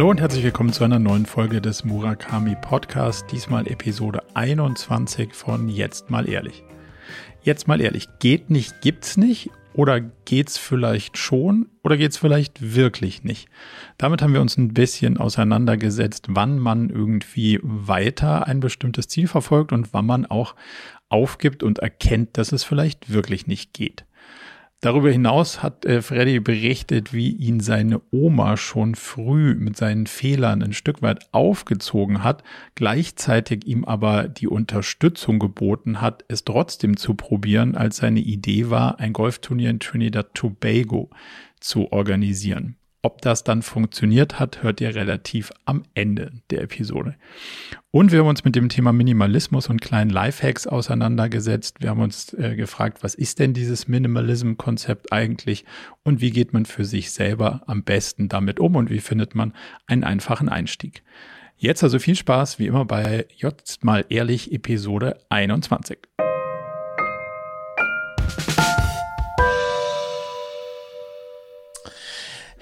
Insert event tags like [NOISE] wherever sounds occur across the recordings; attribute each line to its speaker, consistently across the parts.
Speaker 1: Hallo und herzlich willkommen zu einer neuen Folge des Murakami Podcast, diesmal Episode 21 von Jetzt mal ehrlich. Jetzt mal ehrlich, geht nicht, gibt's nicht oder geht's vielleicht schon oder geht's vielleicht wirklich nicht? Damit haben wir uns ein bisschen auseinandergesetzt, wann man irgendwie weiter ein bestimmtes Ziel verfolgt und wann man auch aufgibt und erkennt, dass es vielleicht wirklich nicht geht. Darüber hinaus hat äh, Freddy berichtet, wie ihn seine Oma schon früh mit seinen Fehlern ein Stück weit aufgezogen hat, gleichzeitig ihm aber die Unterstützung geboten hat, es trotzdem zu probieren, als seine Idee war, ein Golfturnier in Trinidad Tobago zu organisieren. Ob das dann funktioniert hat, hört ihr relativ am Ende der Episode. Und wir haben uns mit dem Thema Minimalismus und kleinen Lifehacks auseinandergesetzt. Wir haben uns äh, gefragt, was ist denn dieses Minimalism-Konzept eigentlich und wie geht man für sich selber am besten damit um und wie findet man einen einfachen Einstieg. Jetzt also viel Spaß, wie immer bei Jetzt mal ehrlich Episode 21.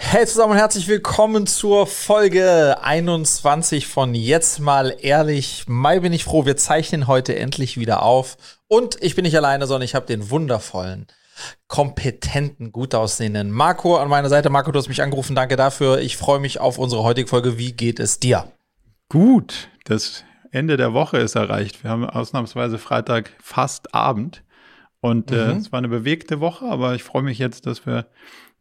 Speaker 2: Hey zusammen und herzlich willkommen zur Folge 21 von Jetzt mal ehrlich. Mai bin ich froh, wir zeichnen heute endlich wieder auf. Und ich bin nicht alleine, sondern ich habe den wundervollen, kompetenten, gut aussehenden Marco an meiner Seite. Marco, du hast mich angerufen, danke dafür. Ich freue mich auf unsere heutige Folge. Wie geht es dir?
Speaker 1: Gut, das Ende der Woche ist erreicht. Wir haben ausnahmsweise Freitag fast Abend. Und äh, mhm. es war eine bewegte Woche, aber ich freue mich jetzt, dass wir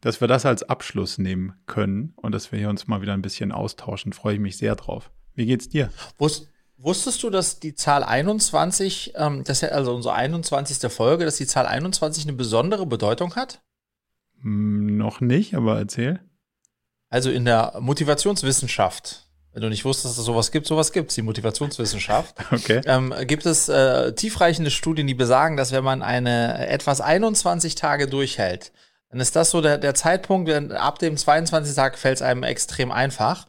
Speaker 1: dass wir das als Abschluss nehmen können und dass wir hier uns mal wieder ein bisschen austauschen. Freue ich mich sehr drauf. Wie geht's dir?
Speaker 2: Wusst, wusstest du, dass die Zahl 21, ähm, das ist also unsere 21. Folge, dass die Zahl 21 eine besondere Bedeutung hat?
Speaker 1: Hm, noch nicht, aber erzähl.
Speaker 2: Also in der Motivationswissenschaft, wenn du nicht wusstest, dass es sowas gibt, sowas gibt es, die Motivationswissenschaft. [LAUGHS]
Speaker 1: Okay.
Speaker 2: Ähm, gibt es äh, tiefreichende Studien, die besagen, dass wenn man eine etwas 21 Tage durchhält, dann ist das so der, der Zeitpunkt, ab dem 22. Tag fällt es einem extrem einfach.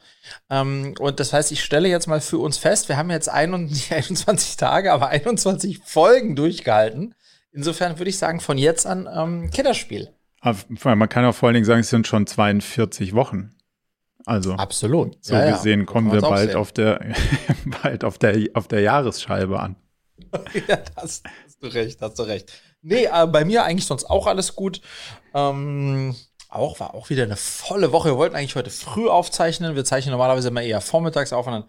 Speaker 2: Ähm, und das heißt, ich stelle jetzt mal für uns fest, wir haben jetzt 21, 21 [LAUGHS] Tage, aber 21 Folgen durchgehalten. Insofern würde ich sagen, von jetzt an ähm, Kinderspiel.
Speaker 1: Aber man kann auch vor allen Dingen sagen, es sind schon 42 Wochen. Also
Speaker 2: absolut.
Speaker 1: So ja, gesehen ja. kommen wir bald auf der [LAUGHS] bald auf der auf der Jahresscheibe an. [LAUGHS]
Speaker 2: ja, das hast du recht, hast du recht. Nee, äh, bei mir eigentlich sonst auch alles gut. Ähm, auch war auch wieder eine volle Woche. Wir wollten eigentlich heute früh aufzeichnen. Wir zeichnen normalerweise immer eher vormittags auf und dann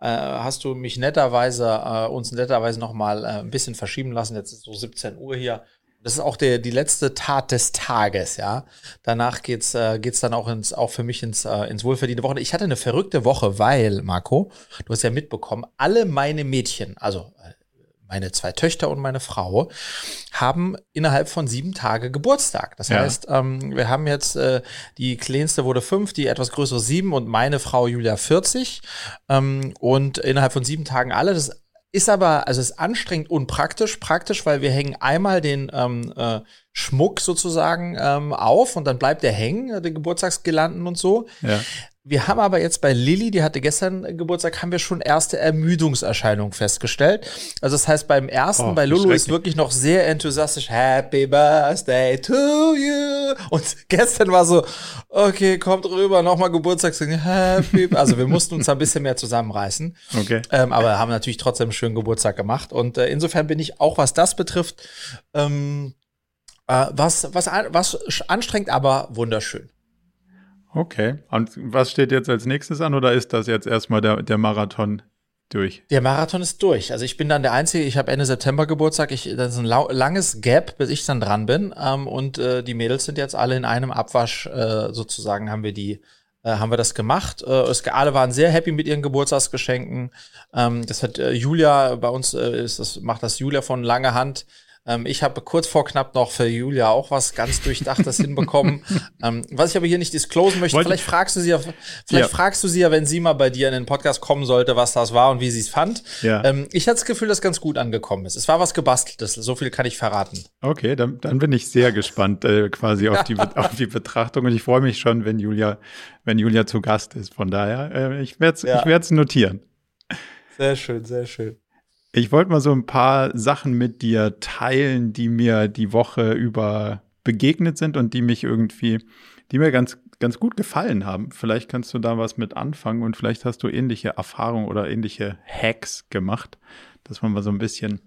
Speaker 2: äh, hast du mich netterweise, äh, uns netterweise nochmal äh, ein bisschen verschieben lassen. Jetzt ist so 17 Uhr hier. Das ist auch der, die letzte Tat des Tages, ja. Danach geht's, äh, geht's dann auch ins, auch für mich ins, äh, ins wohlverdiente Woche. Ich hatte eine verrückte Woche, weil, Marco, du hast ja mitbekommen, alle meine Mädchen, also äh, meine zwei Töchter und meine Frau haben innerhalb von sieben Tage Geburtstag. Das ja. heißt, ähm, wir haben jetzt, äh, die kleinste wurde fünf, die etwas größere sieben und meine Frau Julia 40. Ähm, und innerhalb von sieben Tagen alle. Das ist aber, also ist anstrengend und praktisch. Praktisch, weil wir hängen einmal den ähm, äh, Schmuck sozusagen ähm, auf und dann bleibt der hängen, äh, der Geburtstagsgelanden und so. Ja. Wir haben aber jetzt bei Lilly, die hatte gestern Geburtstag, haben wir schon erste Ermüdungserscheinungen festgestellt. Also das heißt, beim ersten, oh, bei Lulu ist wirklich noch sehr enthusiastisch Happy Birthday to you. Und gestern war so, okay, kommt rüber, nochmal Geburtstag singen, Happy. Also wir mussten uns ein bisschen mehr zusammenreißen.
Speaker 1: Okay.
Speaker 2: Ähm, aber haben natürlich trotzdem einen schönen Geburtstag gemacht. Und äh, insofern bin ich auch, was das betrifft, ähm, äh, was, was, was anstrengend, aber wunderschön.
Speaker 1: Okay. Und was steht jetzt als nächstes an oder ist das jetzt erstmal der, der Marathon durch?
Speaker 2: Der Marathon ist durch. Also ich bin dann der Einzige, ich habe Ende September Geburtstag, ich, das ist ein langes Gap, bis ich dann dran bin. Ähm, und äh, die Mädels sind jetzt alle in einem Abwasch, äh, sozusagen haben wir die, äh, haben wir das gemacht. Äh, es, alle waren sehr happy mit ihren Geburtstagsgeschenken. Ähm, das hat äh, Julia, bei uns ist das, macht das Julia von langer Hand ähm, ich habe kurz vor knapp noch für Julia auch was ganz Durchdachtes [LAUGHS] hinbekommen. Ähm, was ich aber hier nicht disclosen möchte, vielleicht fragst du sie ja, vielleicht ja. fragst du sie ja, wenn sie mal bei dir in den Podcast kommen sollte, was das war und wie sie es fand. Ja. Ähm, ich hatte das Gefühl, dass ganz gut angekommen ist. Es war was gebasteltes, so viel kann ich verraten.
Speaker 1: Okay, dann, dann bin ich sehr gespannt äh, quasi auf die, [LAUGHS] auf die Betrachtung und ich freue mich schon, wenn Julia, wenn Julia zu Gast ist. Von daher, äh, ich werde es ja. ich werd's notieren.
Speaker 2: Sehr schön, sehr schön.
Speaker 1: Ich wollte mal so ein paar Sachen mit dir teilen, die mir die Woche über begegnet sind und die mich irgendwie, die mir ganz, ganz gut gefallen haben. Vielleicht kannst du da was mit anfangen und vielleicht hast du ähnliche Erfahrungen oder ähnliche Hacks gemacht, dass man mal so ein bisschen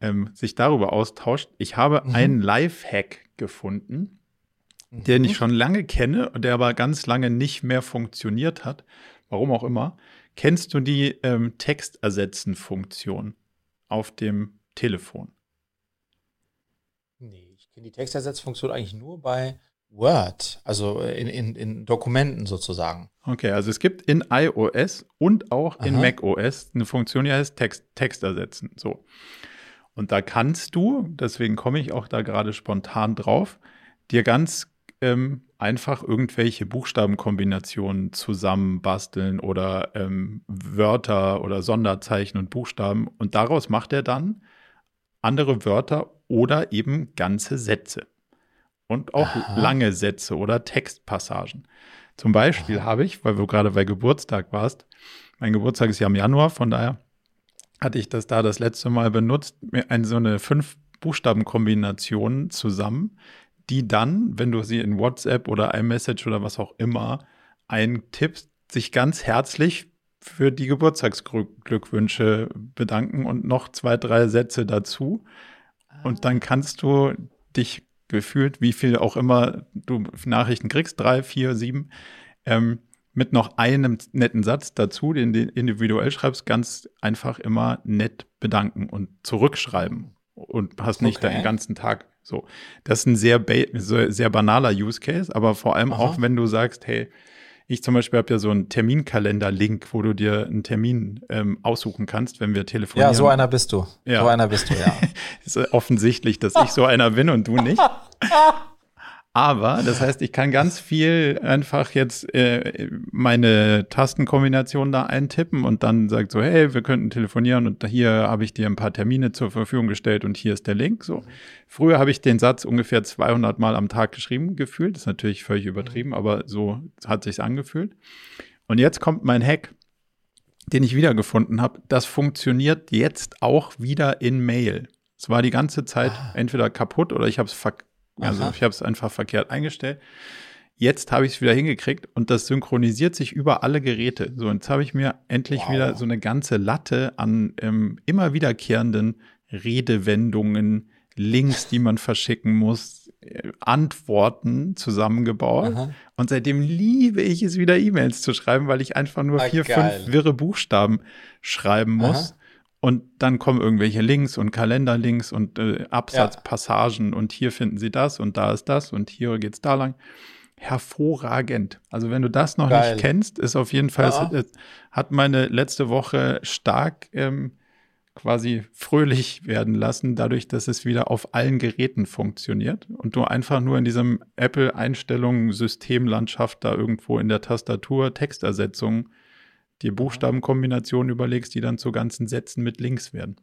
Speaker 1: ähm, sich darüber austauscht. Ich habe mhm. einen Live-Hack gefunden, den ich mhm. schon lange kenne, der aber ganz lange nicht mehr funktioniert hat. Warum auch immer. Kennst du die ähm, Textersetzen-Funktion auf dem Telefon?
Speaker 2: Nee, ich kenne die Textersetzfunktion eigentlich nur bei Word, also in, in, in Dokumenten sozusagen.
Speaker 1: Okay, also es gibt in iOS und auch Aha. in macOS eine Funktion, die heißt Text, Text ersetzen. So. Und da kannst du, deswegen komme ich auch da gerade spontan drauf, dir ganz ähm, einfach irgendwelche Buchstabenkombinationen zusammenbasteln oder ähm, Wörter oder Sonderzeichen und Buchstaben. Und daraus macht er dann andere Wörter oder eben ganze Sätze. Und auch Aha. lange Sätze oder Textpassagen. Zum Beispiel habe ich, weil du gerade bei Geburtstag warst, mein Geburtstag ist ja im Januar, von daher hatte ich das da das letzte Mal benutzt, mir eine, so eine fünf Buchstabenkombination zusammen, die dann, wenn du sie in WhatsApp oder iMessage oder was auch immer eintippst, sich ganz herzlich für die Geburtstagsglückwünsche bedanken und noch zwei, drei Sätze dazu. Und dann kannst du dich gefühlt, wie viel auch immer du Nachrichten kriegst, drei, vier, sieben, ähm, mit noch einem netten Satz dazu, den du individuell schreibst, ganz einfach immer nett bedanken und zurückschreiben und hast nicht okay. den ganzen Tag so. Das ist ein sehr, sehr banaler Use Case, aber vor allem Aha. auch, wenn du sagst, hey, ich zum Beispiel habe ja so einen Terminkalender-Link, wo du dir einen Termin ähm, aussuchen kannst, wenn wir telefonieren.
Speaker 2: Ja, so einer bist du. Ja. So einer bist du, ja. [LAUGHS]
Speaker 1: ist offensichtlich, dass ich so einer bin und du nicht. [LAUGHS] Aber das heißt, ich kann ganz viel einfach jetzt äh, meine Tastenkombination da eintippen und dann sagt so, hey, wir könnten telefonieren und hier habe ich dir ein paar Termine zur Verfügung gestellt und hier ist der Link. So. Früher habe ich den Satz ungefähr 200 Mal am Tag geschrieben gefühlt. Das ist natürlich völlig übertrieben, aber so hat sich's angefühlt. Und jetzt kommt mein Hack, den ich wiedergefunden habe. Das funktioniert jetzt auch wieder in Mail. Es war die ganze Zeit ah. entweder kaputt oder ich habe es verkauft also Aha. ich habe es einfach verkehrt eingestellt. Jetzt habe ich es wieder hingekriegt und das synchronisiert sich über alle Geräte. So, jetzt habe ich mir endlich wow. wieder so eine ganze Latte an ähm, immer wiederkehrenden Redewendungen, Links, die man verschicken muss, äh, Antworten zusammengebaut. Aha. Und seitdem liebe ich es wieder, E-Mails zu schreiben, weil ich einfach nur ah, vier, geil. fünf wirre Buchstaben schreiben muss. Aha. Und dann kommen irgendwelche Links und Kalenderlinks und äh, Absatzpassagen ja. und hier finden Sie das und da ist das und hier geht's da lang. Hervorragend. Also wenn du das noch Geil. nicht kennst, ist auf jeden Fall, ja. es, hat meine letzte Woche stark ähm, quasi fröhlich werden lassen, dadurch, dass es wieder auf allen Geräten funktioniert und du einfach nur in diesem Apple-Einstellungen Systemlandschaft da irgendwo in der Tastatur Textersetzung dir Buchstabenkombinationen überlegst, die dann zu ganzen Sätzen mit Links werden.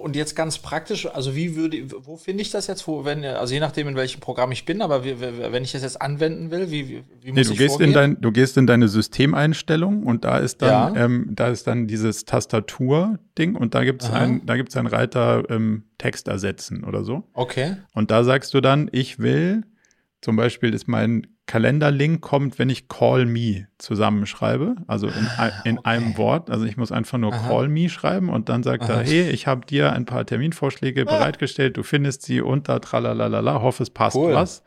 Speaker 2: Und jetzt ganz praktisch, also wie würde, wo finde ich das jetzt, wo, wenn, also je nachdem, in welchem Programm ich bin, aber wie, wenn ich das jetzt anwenden will, wie, wie, wie
Speaker 1: muss nee, du ich gehst vorgehen? in dein, Du gehst in deine Systemeinstellung und da ist dann, ja. ähm, da ist dann dieses Tastatur-Ding und da gibt es ein, da gibt's einen Reiter ähm, Text ersetzen oder so.
Speaker 2: Okay.
Speaker 1: Und da sagst du dann, ich will, zum Beispiel ist mein Kalenderlink kommt, wenn ich Call Me zusammenschreibe, also in, ah, in okay. einem Wort. Also ich muss einfach nur Aha. Call Me schreiben und dann sagt Aha. er, hey, ich habe dir ein paar Terminvorschläge ah. bereitgestellt, du findest sie unter tralalala, hoffe es passt cool. was.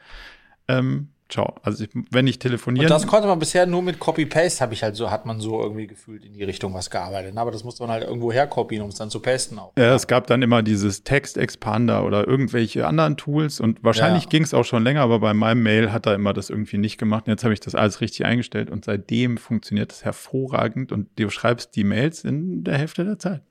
Speaker 1: Ähm, ciao. Also ich, wenn ich telefoniere. Und
Speaker 2: das konnte man bisher nur mit Copy-Paste, habe ich halt so, hat man so irgendwie gefühlt in die Richtung was gearbeitet. Aber das musste man halt irgendwo herkopieren, um es dann zu pasten auch.
Speaker 1: Ja, es gab dann immer dieses Text-Expander oder irgendwelche anderen Tools und wahrscheinlich ja. ging es auch schon länger, aber bei meinem Mail hat er immer das irgendwie nicht gemacht. Und jetzt habe ich das alles richtig eingestellt und seitdem funktioniert es hervorragend und du schreibst die Mails in der Hälfte der Zeit.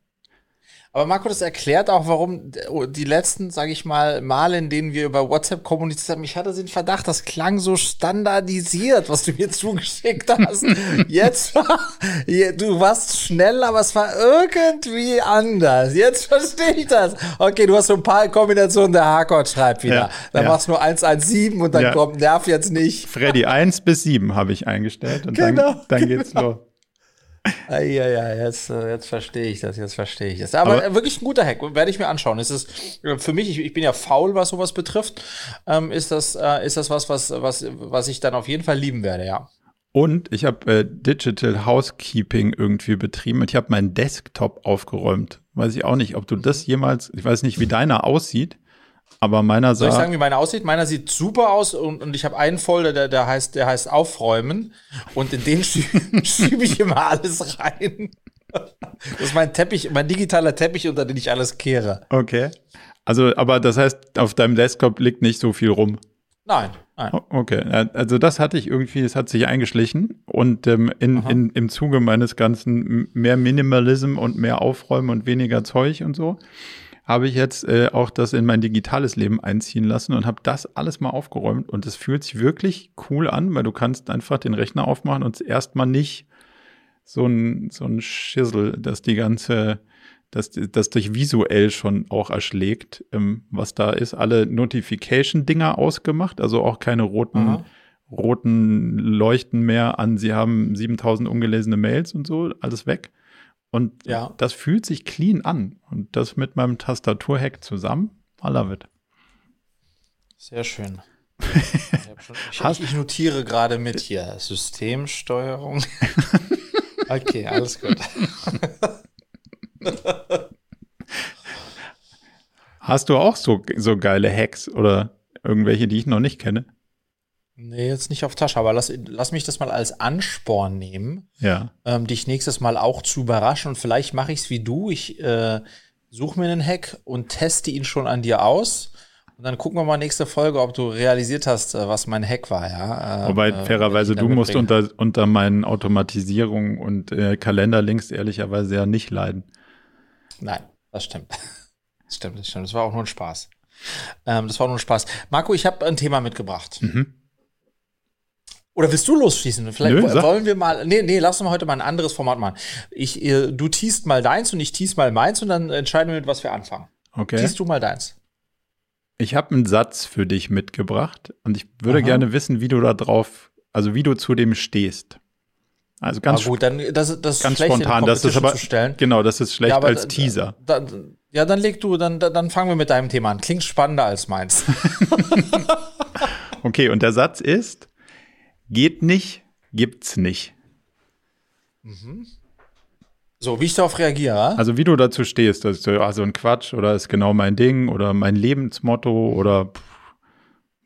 Speaker 2: Aber Marco, das erklärt auch, warum die letzten, sage ich mal, Male, in denen wir über WhatsApp kommuniziert haben, ich hatte den Verdacht, das klang so standardisiert, was du mir [LAUGHS] zugeschickt hast. Jetzt, du warst schnell, aber es war irgendwie anders. Jetzt verstehe ich das. Okay, du hast so ein paar Kombinationen, der Hardcore schreibt wieder. Ja, dann ja. machst du nur 117 und dann ja. kommt Nerv jetzt nicht.
Speaker 1: Freddy 1 bis 7 habe ich eingestellt und genau, dann, dann geht's genau. [LAUGHS] los.
Speaker 2: Ja, ja, jetzt, äh, jetzt verstehe ich das, jetzt verstehe ich das. Aber, Aber, wirklich ein guter Hack, werde ich mir anschauen. Es ist äh, für mich, ich, ich, bin ja faul, was sowas betrifft, ähm, ist, das, äh, ist das was, was, was, was ich dann auf jeden Fall lieben werde, ja.
Speaker 1: Und ich habe äh, Digital Housekeeping irgendwie betrieben und ich habe meinen Desktop aufgeräumt. Weiß ich auch nicht, ob du das jemals, ich weiß nicht, wie deiner aussieht, aber meiner
Speaker 2: sah. Soll ich sagen, wie meiner aussieht? Meiner sieht super aus und, und ich habe einen Folder, der, der, heißt, der heißt Aufräumen und in den [LAUGHS] schiebe schieb ich immer alles rein. Das ist mein Teppich, mein digitaler Teppich, unter den ich alles kehre.
Speaker 1: Okay. Also, aber das heißt, auf deinem Desktop liegt nicht so viel rum.
Speaker 2: Nein, nein.
Speaker 1: Okay, also das hatte ich irgendwie, es hat sich eingeschlichen und ähm, in, in, im Zuge meines ganzen mehr Minimalism und mehr Aufräumen und weniger Zeug und so, habe ich jetzt äh, auch das in mein digitales Leben einziehen lassen und habe das alles mal aufgeräumt und es fühlt sich wirklich cool an, weil du kannst einfach den Rechner aufmachen und erstmal nicht so ein, so ein Schissel, dass die ganze dass das dich visuell schon auch erschlägt, ähm, was da ist. Alle Notification-Dinger ausgemacht, also auch keine roten, roten Leuchten mehr an, sie haben 7000 ungelesene Mails und so, alles weg. Und ja. das fühlt sich clean an. Und das mit meinem Tastaturhack zusammen, I love it.
Speaker 2: Sehr schön. [LAUGHS] ich, ich, ich notiere gerade mit hier Systemsteuerung. [LAUGHS] okay, alles gut.
Speaker 1: Hast du auch so, so geile Hacks oder irgendwelche, die ich noch nicht kenne?
Speaker 2: Nee, jetzt nicht auf Tasche, aber lass, lass mich das mal als Ansporn nehmen,
Speaker 1: ja.
Speaker 2: ähm, dich nächstes Mal auch zu überraschen. Und vielleicht mache ich es wie du. Ich äh, suche mir einen Hack und teste ihn schon an dir aus. Und dann gucken wir mal nächste Folge, ob du realisiert hast, äh, was mein Hack war, ja.
Speaker 1: Äh, Wobei, fairerweise, du musst unter, unter meinen Automatisierungen und äh, Kalenderlinks ehrlicherweise ja nicht leiden.
Speaker 2: Nein, das stimmt. Das stimmt, das stimmt. Das war auch nur ein Spaß. Ähm, das war nur ein Spaß. Marco, ich habe ein Thema mitgebracht. Mhm. Oder willst du losschießen? Vielleicht Nö, wollen wir mal. Nee, nee, lass uns mal heute mal ein anderes Format machen. Ich, du teast mal deins und ich teast mal meins und dann entscheiden wir, mit was wir anfangen.
Speaker 1: Okay.
Speaker 2: Teast du mal deins.
Speaker 1: Ich habe einen Satz für dich mitgebracht und ich würde Aha. gerne wissen, wie du da drauf, also wie du zu dem stehst. Also ganz,
Speaker 2: gut, dann, das, das
Speaker 1: ganz spontan, das ist aber genau, das ist schlecht ja, als Teaser.
Speaker 2: Da, da, ja, dann leg du, dann, dann fangen wir mit deinem Thema an. Klingt spannender als meins. [LAUGHS]
Speaker 1: okay, und der Satz ist: Geht nicht, gibt's nicht.
Speaker 2: Mhm. So, wie ich darauf reagiere.
Speaker 1: Also wie du dazu stehst, das ist also ein Quatsch oder ist genau mein Ding oder mein Lebensmotto oder pff,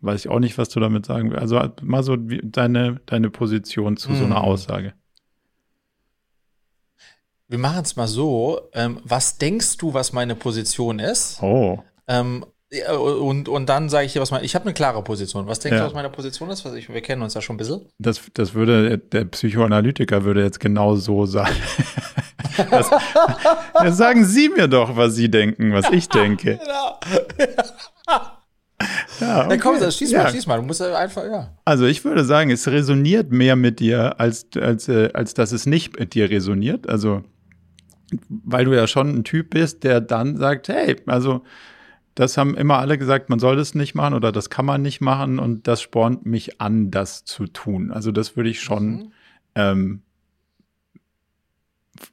Speaker 1: weiß ich auch nicht, was du damit sagen willst. Also mal so deine, deine Position zu hm. so einer mhm. Aussage.
Speaker 2: Wir machen es mal so. Ähm, was denkst du, was meine Position ist?
Speaker 1: Oh.
Speaker 2: Ähm, und, und dann sage ich dir, was meine. Ich habe eine klare Position. Was denkst ja. du, was meine Position ist? Was ich, wir kennen uns ja schon ein bisschen.
Speaker 1: Das, das würde, der Psychoanalytiker würde jetzt genau so sagen. [LAUGHS] das, ja, sagen Sie mir doch, was Sie denken, was ich denke. [LAUGHS] genau.
Speaker 2: Ja, okay. komm, schieß mal, ja. schieß mal. Du musst einfach, ja.
Speaker 1: Also ich würde sagen, es resoniert mehr mit dir, als, als, äh, als dass es nicht mit dir resoniert. Also, weil du ja schon ein Typ bist, der dann sagt, hey, also das haben immer alle gesagt, man soll das nicht machen oder das kann man nicht machen und das spornt mich an, das zu tun. Also das würde ich schon, mhm. ähm,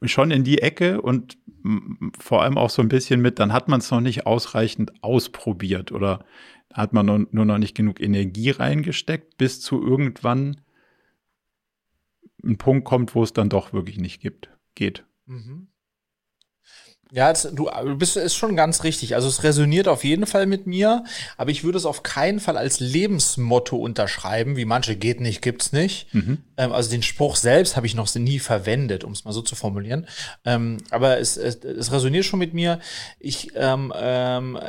Speaker 1: schon in die Ecke und vor allem auch so ein bisschen mit, dann hat man es noch nicht ausreichend ausprobiert oder hat man nur noch nicht genug Energie reingesteckt, bis zu irgendwann ein Punkt kommt, wo es dann doch wirklich nicht gibt, geht. Mhm.
Speaker 2: Ja, du, du bist ist schon ganz richtig. Also es resoniert auf jeden Fall mit mir, aber ich würde es auf keinen Fall als Lebensmotto unterschreiben, wie manche geht nicht, gibt's nicht. Mhm. Ähm, also den Spruch selbst habe ich noch nie verwendet, um es mal so zu formulieren. Ähm, aber es, es, es resoniert schon mit mir. Ich ähm, ähm,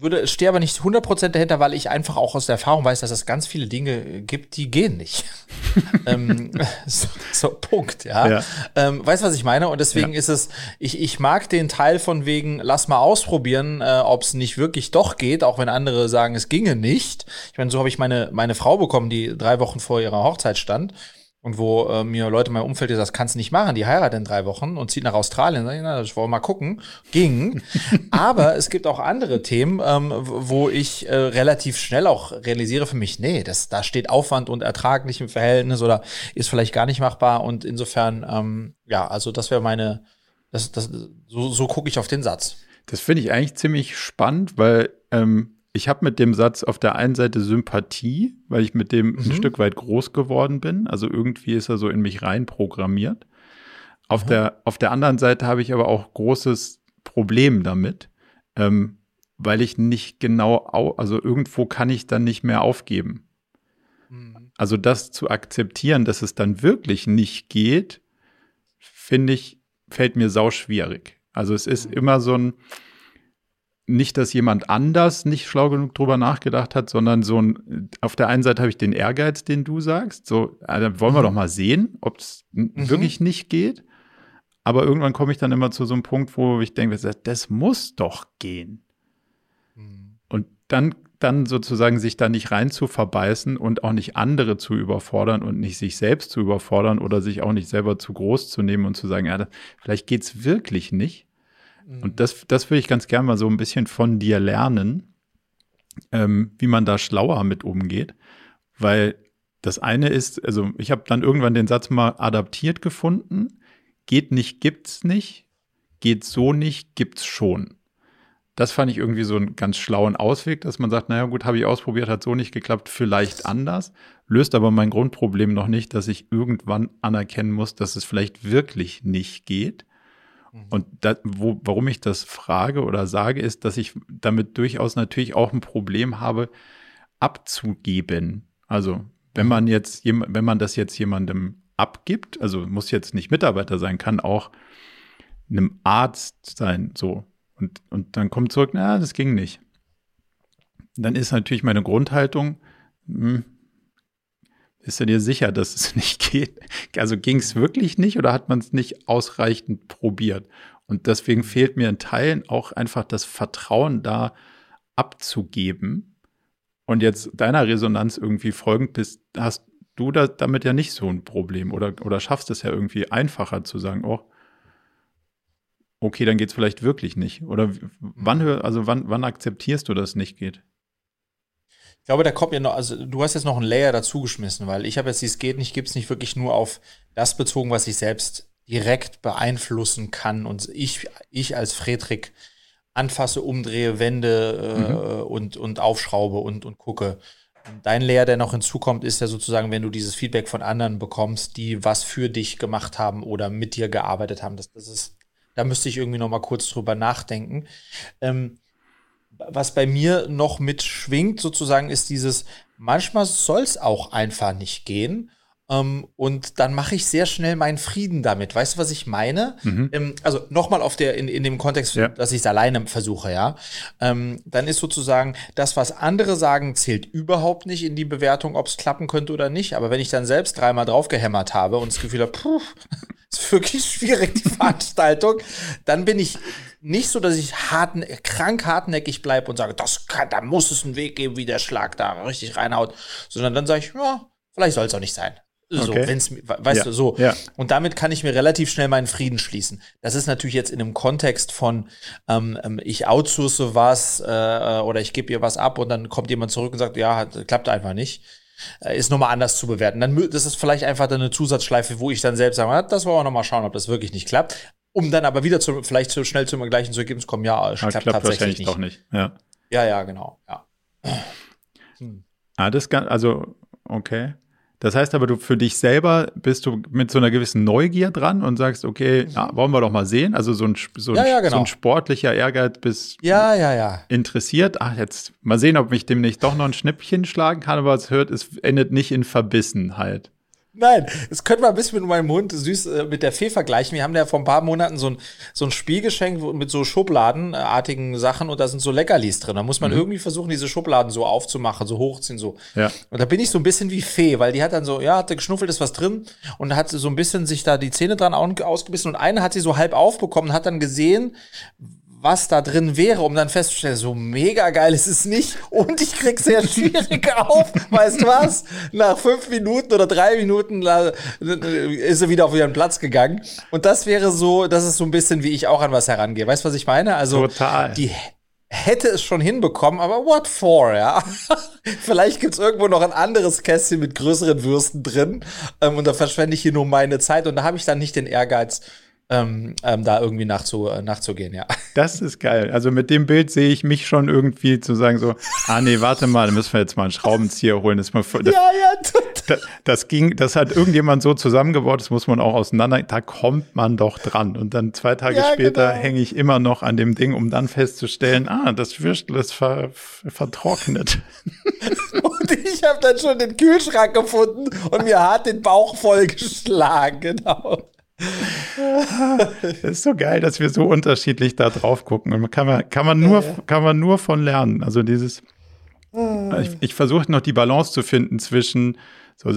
Speaker 2: würde, stehe aber nicht 100% dahinter, weil ich einfach auch aus der Erfahrung weiß, dass es ganz viele Dinge gibt, die gehen nicht. [LAUGHS] ähm, [LAUGHS] so, so, Punkt, ja. ja. Ähm, weißt du, was ich meine? Und deswegen ja. ist es, ich, ich mag den Teil von wegen, lass mal ausprobieren, äh, ob es nicht wirklich doch geht, auch wenn andere sagen, es ginge nicht. Ich meine, so habe ich meine, meine Frau bekommen, die drei Wochen vor ihrer Hochzeit stand. Und wo äh, mir Leute in meinem Umfeld gesagt, das kannst du nicht machen, die heiratet in drei Wochen und zieht nach Australien. Ich, na, ich wollte mal gucken. Ging. [LAUGHS] Aber es gibt auch andere Themen, ähm, wo ich äh, relativ schnell auch realisiere für mich, nee, das, da steht Aufwand und Ertrag nicht im Verhältnis oder ist vielleicht gar nicht machbar. Und insofern, ähm, ja, also das wäre meine, das, das, so, so gucke ich auf den Satz.
Speaker 1: Das finde ich eigentlich ziemlich spannend, weil ähm, ich habe mit dem Satz auf der einen Seite Sympathie, weil ich mit dem mhm. ein Stück weit groß geworden bin. Also irgendwie ist er so in mich rein programmiert. Auf, mhm. der, auf der anderen Seite habe ich aber auch großes Problem damit, ähm, weil ich nicht genau, also irgendwo kann ich dann nicht mehr aufgeben. Mhm. Also das zu akzeptieren, dass es dann wirklich nicht geht, finde ich, fällt mir sau schwierig. Also es ist mhm. immer so ein, nicht, dass jemand anders nicht schlau genug drüber nachgedacht hat, sondern so ein, auf der einen Seite habe ich den Ehrgeiz, den du sagst, so, also wollen wir mhm. doch mal sehen, ob es mhm. wirklich nicht geht. Aber irgendwann komme ich dann immer zu so einem Punkt, wo ich denke, das muss doch gehen. Mhm. Und dann, dann sozusagen sich da nicht rein zu verbeißen und auch nicht andere zu überfordern und nicht sich selbst zu überfordern oder sich auch nicht selber zu groß zu nehmen und zu sagen, ja, vielleicht geht's wirklich nicht und mhm. das, das würde ich ganz gerne mal so ein bisschen von dir lernen, ähm, wie man da schlauer mit umgeht. Weil das eine ist, also ich habe dann irgendwann den Satz mal adaptiert gefunden. Geht nicht, gibt's nicht. Geht so nicht, gibt's schon. Das fand ich irgendwie so einen ganz schlauen Ausweg, dass man sagt, naja gut, habe ich ausprobiert, hat so nicht geklappt, vielleicht anders, löst aber mein Grundproblem noch nicht, dass ich irgendwann anerkennen muss, dass es vielleicht wirklich nicht geht. Mhm. Und da, wo, warum ich das frage oder sage, ist, dass ich damit durchaus natürlich auch ein Problem habe, abzugeben. Also, wenn man jetzt, wenn man das jetzt jemandem abgibt, also muss jetzt nicht Mitarbeiter sein, kann auch einem Arzt sein, so. Und, und dann kommt zurück, na, das ging nicht. Dann ist natürlich meine Grundhaltung, hm, bist du dir sicher, dass es [LAUGHS] nicht geht? Also ging es wirklich nicht oder hat man es nicht ausreichend probiert? Und deswegen fehlt mir in Teilen auch einfach das Vertrauen da abzugeben. Und jetzt deiner Resonanz irgendwie folgend bist, hast du da damit ja nicht so ein Problem oder, oder schaffst es ja irgendwie einfacher zu sagen, oh, okay, dann geht es vielleicht wirklich nicht. Oder wann, also wann, wann akzeptierst du, dass es nicht geht?
Speaker 2: Ich glaube, da kommt ja noch, also du hast jetzt noch ein Layer dazugeschmissen, weil ich habe jetzt dieses geht nicht, gibt es nicht wirklich nur auf das bezogen, was ich selbst direkt beeinflussen kann und ich, ich als Friedrich anfasse, umdrehe, wende äh, mhm. und, und aufschraube und, und gucke. Dein Layer, der noch hinzukommt, ist ja sozusagen, wenn du dieses Feedback von anderen bekommst, die was für dich gemacht haben oder mit dir gearbeitet haben. Das, das ist, da müsste ich irgendwie noch mal kurz drüber nachdenken. Ähm, was bei mir noch mitschwingt, sozusagen, ist dieses, manchmal soll es auch einfach nicht gehen. Ähm, und dann mache ich sehr schnell meinen Frieden damit. Weißt du, was ich meine? Mhm. Ähm, also nochmal auf der, in, in dem Kontext, ja. dass ich es alleine versuche, ja. Ähm, dann ist sozusagen, das, was andere sagen, zählt überhaupt nicht in die Bewertung, ob es klappen könnte oder nicht. Aber wenn ich dann selbst dreimal draufgehämmert habe und das Gefühl habe, puh, [LAUGHS] ist wirklich schwierig, die Veranstaltung, dann bin ich nicht so, dass ich harten, krank hartnäckig bleibe und sage, das kann, da muss es einen Weg geben, wie der Schlag da richtig reinhaut, sondern dann sage ich, ja, vielleicht soll es auch nicht sein. So, okay. wenn's, weißt ja. du, so. Ja. Und damit kann ich mir relativ schnell meinen Frieden schließen. Das ist natürlich jetzt in einem Kontext von, ähm, ähm ich outsource was äh, oder ich gebe ihr was ab und dann kommt jemand zurück und sagt, ja, klappt einfach nicht. Äh, ist nochmal anders zu bewerten. Dann, das ist vielleicht einfach dann eine Zusatzschleife, wo ich dann selbst sage, das wollen wir nochmal schauen, ob das wirklich nicht klappt um dann aber wieder zu, vielleicht so schnell zum gleichen zu Ergebnis kommen, ja,
Speaker 1: es klappt, klappt tatsächlich nicht. doch nicht. Ja,
Speaker 2: ja, ja genau. Ja. [CLEARS THROAT]
Speaker 1: Hm. Ah, das kann, also, okay. Das heißt aber, du für dich selber bist du mit so einer gewissen Neugier dran und sagst, okay, mhm. ja, wollen wir doch mal sehen. Also so ein, so ein, ja, ja, genau. so ein sportlicher Ehrgeiz bist
Speaker 2: ja, ja, ja.
Speaker 1: interessiert. Ach, jetzt mal sehen, ob mich demnächst doch noch ein Schnippchen schlagen kann, aber es hört, es endet nicht in Verbissenheit.
Speaker 2: Nein, das könnte man ein bisschen mit meinem Hund süß äh, mit der Fee vergleichen. Wir haben ja vor ein paar Monaten so ein, so ein Spiel geschenkt mit so schubladenartigen Sachen und da sind so Leckerlis drin. Da muss man mhm. irgendwie versuchen, diese Schubladen so aufzumachen, so hochziehen, so. Ja. Und da bin ich so ein bisschen wie Fee, weil die hat dann so, ja, hatte geschnuffelt, ist was drin und hat so ein bisschen sich da die Zähne dran ausgebissen und eine hat sie so halb aufbekommen, hat dann gesehen, was da drin wäre, um dann festzustellen, so mega geil ist es nicht und ich krieg sehr schwierig [LAUGHS] auf. Weißt du was? Nach fünf Minuten oder drei Minuten ist er wieder auf ihren Platz gegangen. Und das wäre so, das ist so ein bisschen, wie ich auch an was herangehe. Weißt du, was ich meine? Also
Speaker 1: Total.
Speaker 2: die hätte es schon hinbekommen, aber what for, ja? [LAUGHS] Vielleicht gibt's irgendwo noch ein anderes Kästchen mit größeren Würsten drin ähm, und da verschwende ich hier nur meine Zeit und da habe ich dann nicht den Ehrgeiz, ähm, ähm, da irgendwie nachzu, äh, nachzugehen, ja. [LAUGHS]
Speaker 1: Das ist geil. Also mit dem Bild sehe ich mich schon irgendwie zu sagen so, ah nee, warte mal, da müssen wir jetzt mal einen Schraubenzieher holen. Das, das, ja, ja, das, das ging, das hat irgendjemand so zusammengebaut, das muss man auch auseinander, da kommt man doch dran. Und dann zwei Tage ja, später genau. hänge ich immer noch an dem Ding, um dann festzustellen, ah, das Würstel ist ver, vertrocknet. [LAUGHS]
Speaker 2: und ich habe dann schon den Kühlschrank gefunden und mir hat den Bauch vollgeschlagen, genau [LAUGHS]
Speaker 1: das ist so geil, dass wir so unterschiedlich da drauf gucken. Und kann man, kann man nur, kann man nur von lernen. Also dieses, ich, ich versuche noch die Balance zu finden zwischen, so,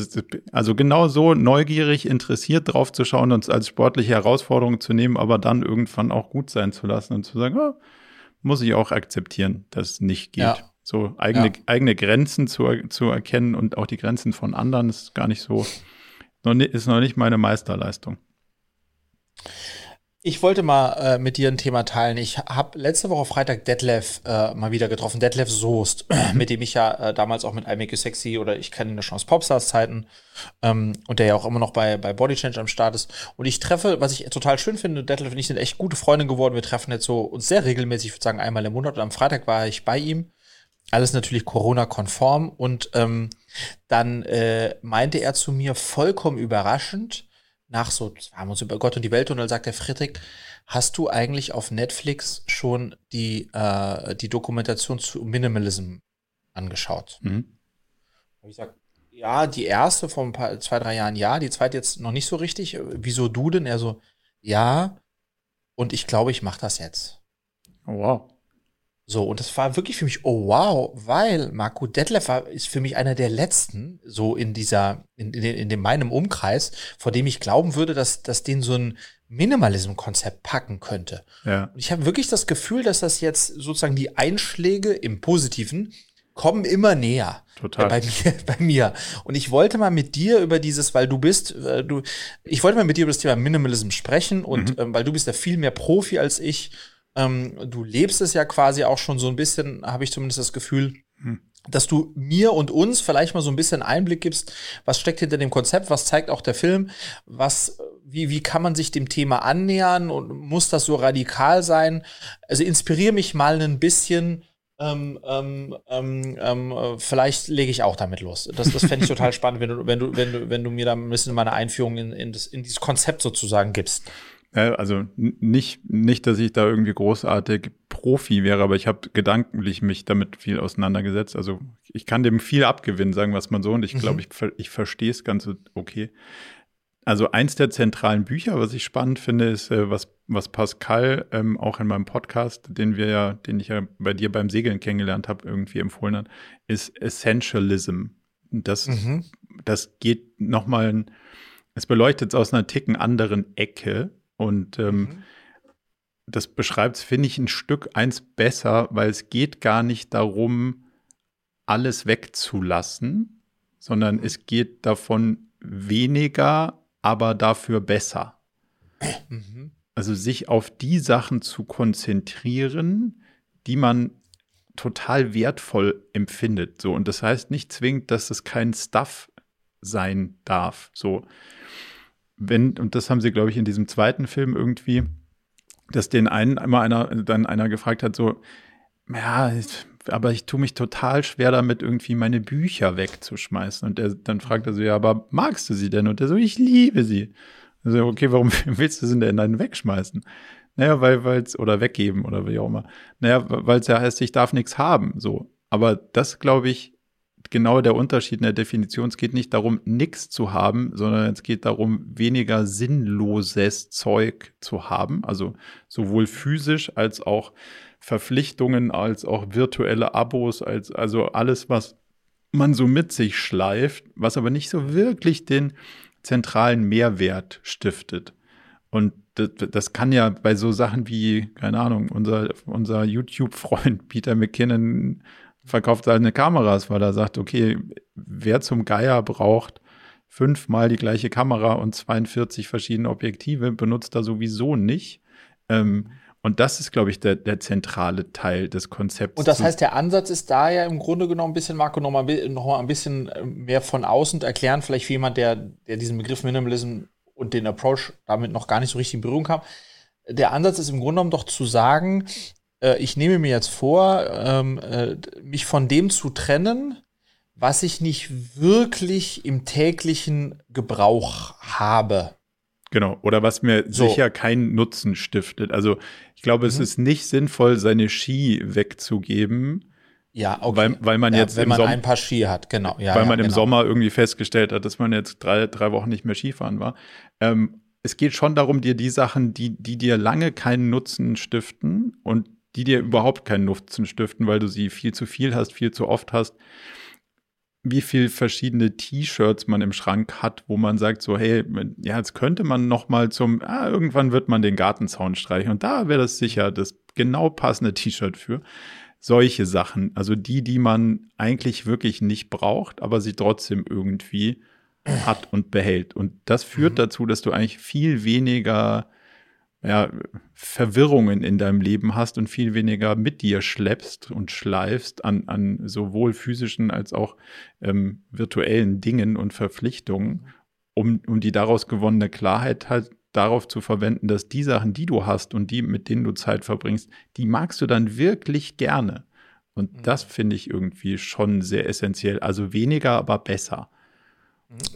Speaker 1: also genau so neugierig, interessiert drauf zu schauen und es als sportliche Herausforderung zu nehmen, aber dann irgendwann auch gut sein zu lassen und zu sagen, oh, muss ich auch akzeptieren, dass es nicht geht. Ja. So eigene, ja. eigene Grenzen zu, zu erkennen und auch die Grenzen von anderen ist gar nicht so, ist noch nicht meine Meisterleistung.
Speaker 2: Ich wollte mal äh, mit dir ein Thema teilen. Ich habe letzte Woche Freitag Detlef äh, mal wieder getroffen, Detlef Soest, [CLEARS THROAT] mit dem ich ja äh, damals auch mit I Make You Sexy oder ich kenne ihn ja schon aus Popstars-Zeiten ähm, und der ja auch immer noch bei, bei Body Change am Start ist. Und ich treffe, was ich total schön finde, Detlef und ich sind echt gute Freunde geworden. Wir treffen jetzt so uns sehr regelmäßig, ich würde sagen einmal im Monat und am Freitag war ich bei ihm. Alles natürlich Corona-konform und ähm, dann äh, meinte er zu mir vollkommen überraschend, nach so, wir haben uns über Gott und die Welt und dann sagt der Friedrich, hast du eigentlich auf Netflix schon die, äh, die Dokumentation zu Minimalism angeschaut? Mhm. Ich sag, ja, die erste vor ein paar, zwei, drei Jahren ja, die zweite jetzt noch nicht so richtig. Wieso du denn? Er so, ja, und ich glaube, ich mache das jetzt.
Speaker 1: Oh, wow.
Speaker 2: So, und das war wirklich für mich, oh wow, weil Marco Detlef ist für mich einer der letzten, so in dieser, in, in, in dem meinem Umkreis, vor dem ich glauben würde, dass, dass den so ein Minimalism-Konzept packen könnte. Ja. Und ich habe wirklich das Gefühl, dass das jetzt sozusagen die Einschläge im Positiven kommen immer näher.
Speaker 1: Total.
Speaker 2: Bei mir, [LAUGHS] bei mir. Und ich wollte mal mit dir über dieses, weil du bist, äh, du, ich wollte mal mit dir über das Thema Minimalism sprechen und mhm. ähm, weil du bist ja viel mehr Profi als ich ähm, du lebst es ja quasi auch schon so ein bisschen, habe ich zumindest das Gefühl, hm. dass du mir und uns vielleicht mal so ein bisschen Einblick gibst, was steckt hinter dem Konzept, was zeigt auch der Film, was, wie, wie kann man sich dem Thema annähern und muss das so radikal sein? Also inspiriere mich mal ein bisschen. Ähm, ähm, ähm, ähm vielleicht lege ich auch damit los. Das, das fände ich total [LAUGHS] spannend, wenn du, wenn du, wenn du, wenn du mir da ein bisschen meine Einführung in, in, das, in dieses Konzept sozusagen gibst.
Speaker 1: Also nicht, nicht, dass ich da irgendwie großartig Profi wäre, aber ich habe gedanklich mich damit viel auseinandergesetzt. Also ich kann dem viel abgewinnen, sagen wir es mal so, und ich glaube, mhm. ich, ich verstehe es ganz okay. Also eins der zentralen Bücher, was ich spannend finde, ist, äh, was, was Pascal ähm, auch in meinem Podcast, den wir ja, den ich ja bei dir beim Segeln kennengelernt habe, irgendwie empfohlen hat, ist Essentialism. Das, mhm. das geht nochmal, es beleuchtet es aus einer ticken anderen Ecke und ähm, mhm. das beschreibt es, finde ich, ein Stück eins besser, weil es geht gar nicht darum, alles wegzulassen, sondern mhm. es geht davon weniger, aber dafür besser. Mhm. Also sich auf die Sachen zu konzentrieren, die man total wertvoll empfindet. So, und das heißt nicht zwingend, dass es kein Stuff sein darf. So, wenn, und das haben sie, glaube ich, in diesem zweiten Film irgendwie, dass den einen immer einer, dann einer gefragt hat, so, ja, aber ich tue mich total schwer damit, irgendwie meine Bücher wegzuschmeißen. Und er, dann fragt er so, ja, aber magst du sie denn? Und er so, ich liebe sie. Also, okay, warum [LAUGHS] willst du sie denn dann wegschmeißen? Naja, weil, weil's, oder weggeben oder wie auch immer. Naja, weil es ja heißt, ich darf nichts haben, so. Aber das, glaube ich, genau der Unterschied in der Definition. Es geht nicht darum, nichts zu haben, sondern es geht darum, weniger sinnloses Zeug zu haben. Also sowohl physisch als auch Verpflichtungen, als auch virtuelle Abos, als also alles, was man so mit sich schleift, was aber nicht so wirklich den zentralen Mehrwert stiftet. Und das, das, kann ja bei so Sachen wie, keine Ahnung, unser, unser YouTube-Freund Peter McKinnon verkauft seine Kameras, weil er sagt, okay, wer zum Geier braucht fünfmal die gleiche Kamera und 42 verschiedene Objektive, benutzt er sowieso nicht. Ähm, und das ist, glaube ich, der, der zentrale Teil des Konzepts.
Speaker 2: Und das heißt, der Ansatz ist da ja im Grunde genommen ein bisschen, Marco, noch mal, noch mal ein bisschen äh, mehr von außen erklären, vielleicht für jemand, der, der diesen Begriff Minimalism und den Approach damit noch gar nicht so richtig in Berührung kam. Der Ansatz ist im Grunde genommen doch zu sagen, äh, ich nehme mir jetzt vor, ähm, äh, mich von dem zu trennen, was ich nicht wirklich im täglichen Gebrauch habe.
Speaker 1: Genau, oder was mir so. sicher keinen Nutzen stiftet. Also ich glaube, mhm. es ist nicht sinnvoll, seine Ski wegzugeben.
Speaker 2: Ja, okay.
Speaker 1: Weil, weil man
Speaker 2: ja,
Speaker 1: jetzt
Speaker 2: wenn man Som ein paar Ski hat, genau.
Speaker 1: Ja, weil
Speaker 2: ja,
Speaker 1: man
Speaker 2: im
Speaker 1: genau. Sommer irgendwie festgestellt hat, dass man jetzt drei, drei Wochen nicht mehr Skifahren war. Ähm, es geht schon darum, dir die Sachen, die, die dir lange keinen Nutzen stiften und die dir überhaupt keinen Nutzen stiften, weil du sie viel zu viel hast, viel zu oft hast, wie viel verschiedene T-Shirts man im Schrank hat, wo man sagt so, hey, ja, jetzt könnte man noch mal zum, ah, irgendwann wird man den Gartenzaun streichen und da wäre das sicher das genau passende T-Shirt für. Solche Sachen, also die, die man eigentlich wirklich nicht braucht, aber sie trotzdem irgendwie hat und behält. Und das führt mhm. dazu, dass du eigentlich viel weniger ja, Verwirrungen in deinem Leben hast und viel weniger mit dir schleppst und schleifst an, an sowohl physischen als auch ähm, virtuellen Dingen und Verpflichtungen, um, um die daraus gewonnene Klarheit halt darauf zu verwenden, dass die Sachen, die du hast und die, mit denen du Zeit verbringst, die magst du dann wirklich gerne. Und mhm. das finde ich irgendwie schon sehr essentiell. Also weniger, aber besser.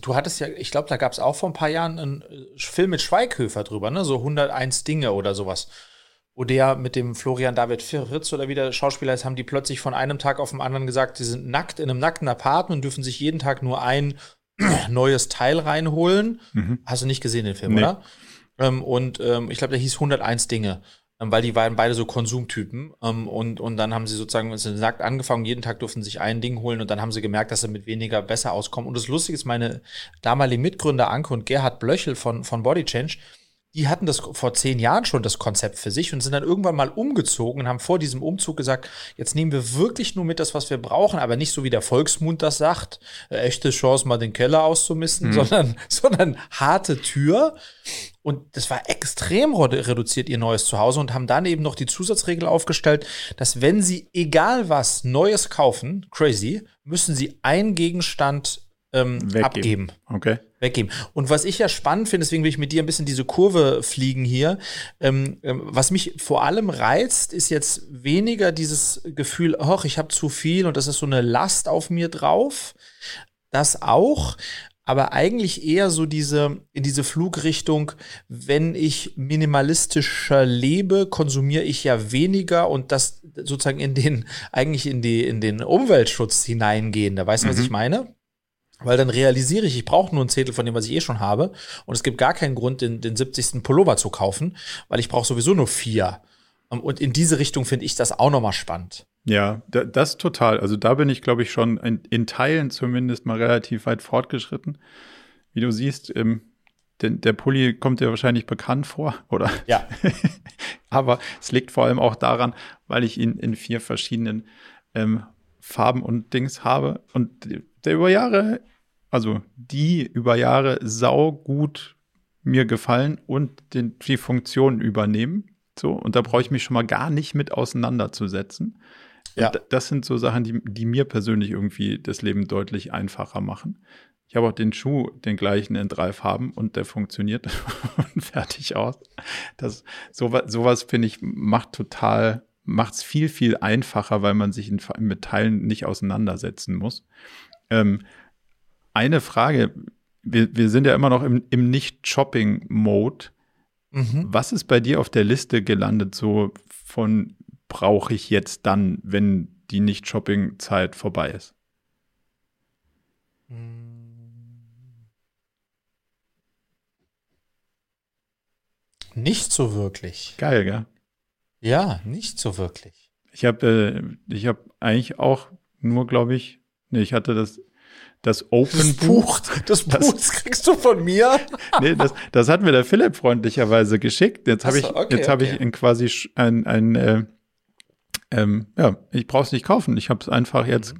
Speaker 2: Du hattest ja, ich glaube, da gab es auch vor ein paar Jahren einen äh, Film mit Schweighöfer drüber, ne? So 101 Dinge oder sowas. Wo der mit dem Florian David Fritz oder wie der Schauspieler ist, haben die plötzlich von einem Tag auf den anderen gesagt, sie sind nackt in einem nackten Apartment und dürfen sich jeden Tag nur ein [CLEARS THROAT] neues Teil reinholen. Mhm. Hast du nicht gesehen den Film, nee. oder? Ähm, und ähm, ich glaube, der hieß 101 Dinge. Ähm, weil die waren beide so Konsumtypen. Ähm, und, und dann haben sie sozusagen nackt angefangen, jeden Tag durften sie sich ein Ding holen und dann haben sie gemerkt, dass sie mit weniger besser auskommen. Und das Lustige ist, meine damalige Mitgründer Anke und Gerhard Blöchel von, von Body Change, die hatten das vor zehn Jahren schon das Konzept für sich und sind dann irgendwann mal umgezogen und haben vor diesem Umzug gesagt, jetzt nehmen wir wirklich nur mit das, was wir brauchen, aber nicht so wie der Volksmund das sagt, äh, echte Chance mal den Keller auszumisten, mhm. sondern, [LAUGHS] sondern harte Tür. Und das war extrem reduziert, ihr neues Zuhause, und haben dann eben noch die Zusatzregel aufgestellt, dass wenn sie egal was Neues kaufen, crazy, müssen sie einen Gegenstand ähm, abgeben.
Speaker 1: Okay.
Speaker 2: Weggeben. Und was ich ja spannend finde, deswegen will ich mit dir ein bisschen diese Kurve fliegen hier. Ähm, ähm, was mich vor allem reizt, ist jetzt weniger dieses Gefühl, ach, ich habe zu viel und das ist so eine Last auf mir drauf. Das auch, aber eigentlich eher so diese, in diese Flugrichtung, wenn ich minimalistischer lebe, konsumiere ich ja weniger und das sozusagen in den, [LAUGHS] eigentlich in die, in den Umweltschutz hineingehen. Da weißt du, mhm. was ich meine? Weil dann realisiere ich, ich brauche nur ein Zettel von dem, was ich eh schon habe. Und es gibt gar keinen Grund, den, den 70. Pullover zu kaufen, weil ich brauche sowieso nur vier. Und in diese Richtung finde ich das auch nochmal spannend.
Speaker 1: Ja, das total. Also da bin ich, glaube ich, schon in, in, Teilen zumindest mal relativ weit fortgeschritten. Wie du siehst, ähm, denn der Pulli kommt dir wahrscheinlich bekannt vor, [LAUGHS] oder?
Speaker 2: Ja. [LAUGHS]
Speaker 1: Aber es liegt vor allem auch daran, weil ich ihn in vier verschiedenen ähm, Farben und Dings habe und der über Jahre, also die über Jahre sau gut mir gefallen und den, die Funktionen übernehmen. So, und da brauche ich mich schon mal gar nicht mit auseinanderzusetzen. Ja. das sind so Sachen, die, die mir persönlich irgendwie das Leben deutlich einfacher machen. Ich habe auch den Schuh, den gleichen in drei Farben und der funktioniert [LAUGHS] und fertig aus. Das, sowas, sowas finde ich, macht total, macht es viel, viel einfacher, weil man sich in, mit Teilen nicht auseinandersetzen muss. Ähm, eine Frage, wir, wir sind ja immer noch im, im Nicht-Shopping-Mode. Mhm. Was ist bei dir auf der Liste gelandet, so von brauche ich jetzt dann, wenn die Nicht-Shopping-Zeit vorbei ist?
Speaker 2: Nicht so wirklich.
Speaker 1: Geil, gell?
Speaker 2: Ja, nicht so wirklich.
Speaker 1: Ich habe äh, ich hab eigentlich auch nur, glaube ich, nee, ich hatte das das Open Buch.
Speaker 2: Das Buch das, kriegst du von mir? [LAUGHS]
Speaker 1: nee, das, das hat mir der Philipp freundlicherweise geschickt. Jetzt habe ich, okay, jetzt okay. ich in quasi ein, ein äh, ähm, ja, ich brauche es nicht kaufen. Ich habe es einfach jetzt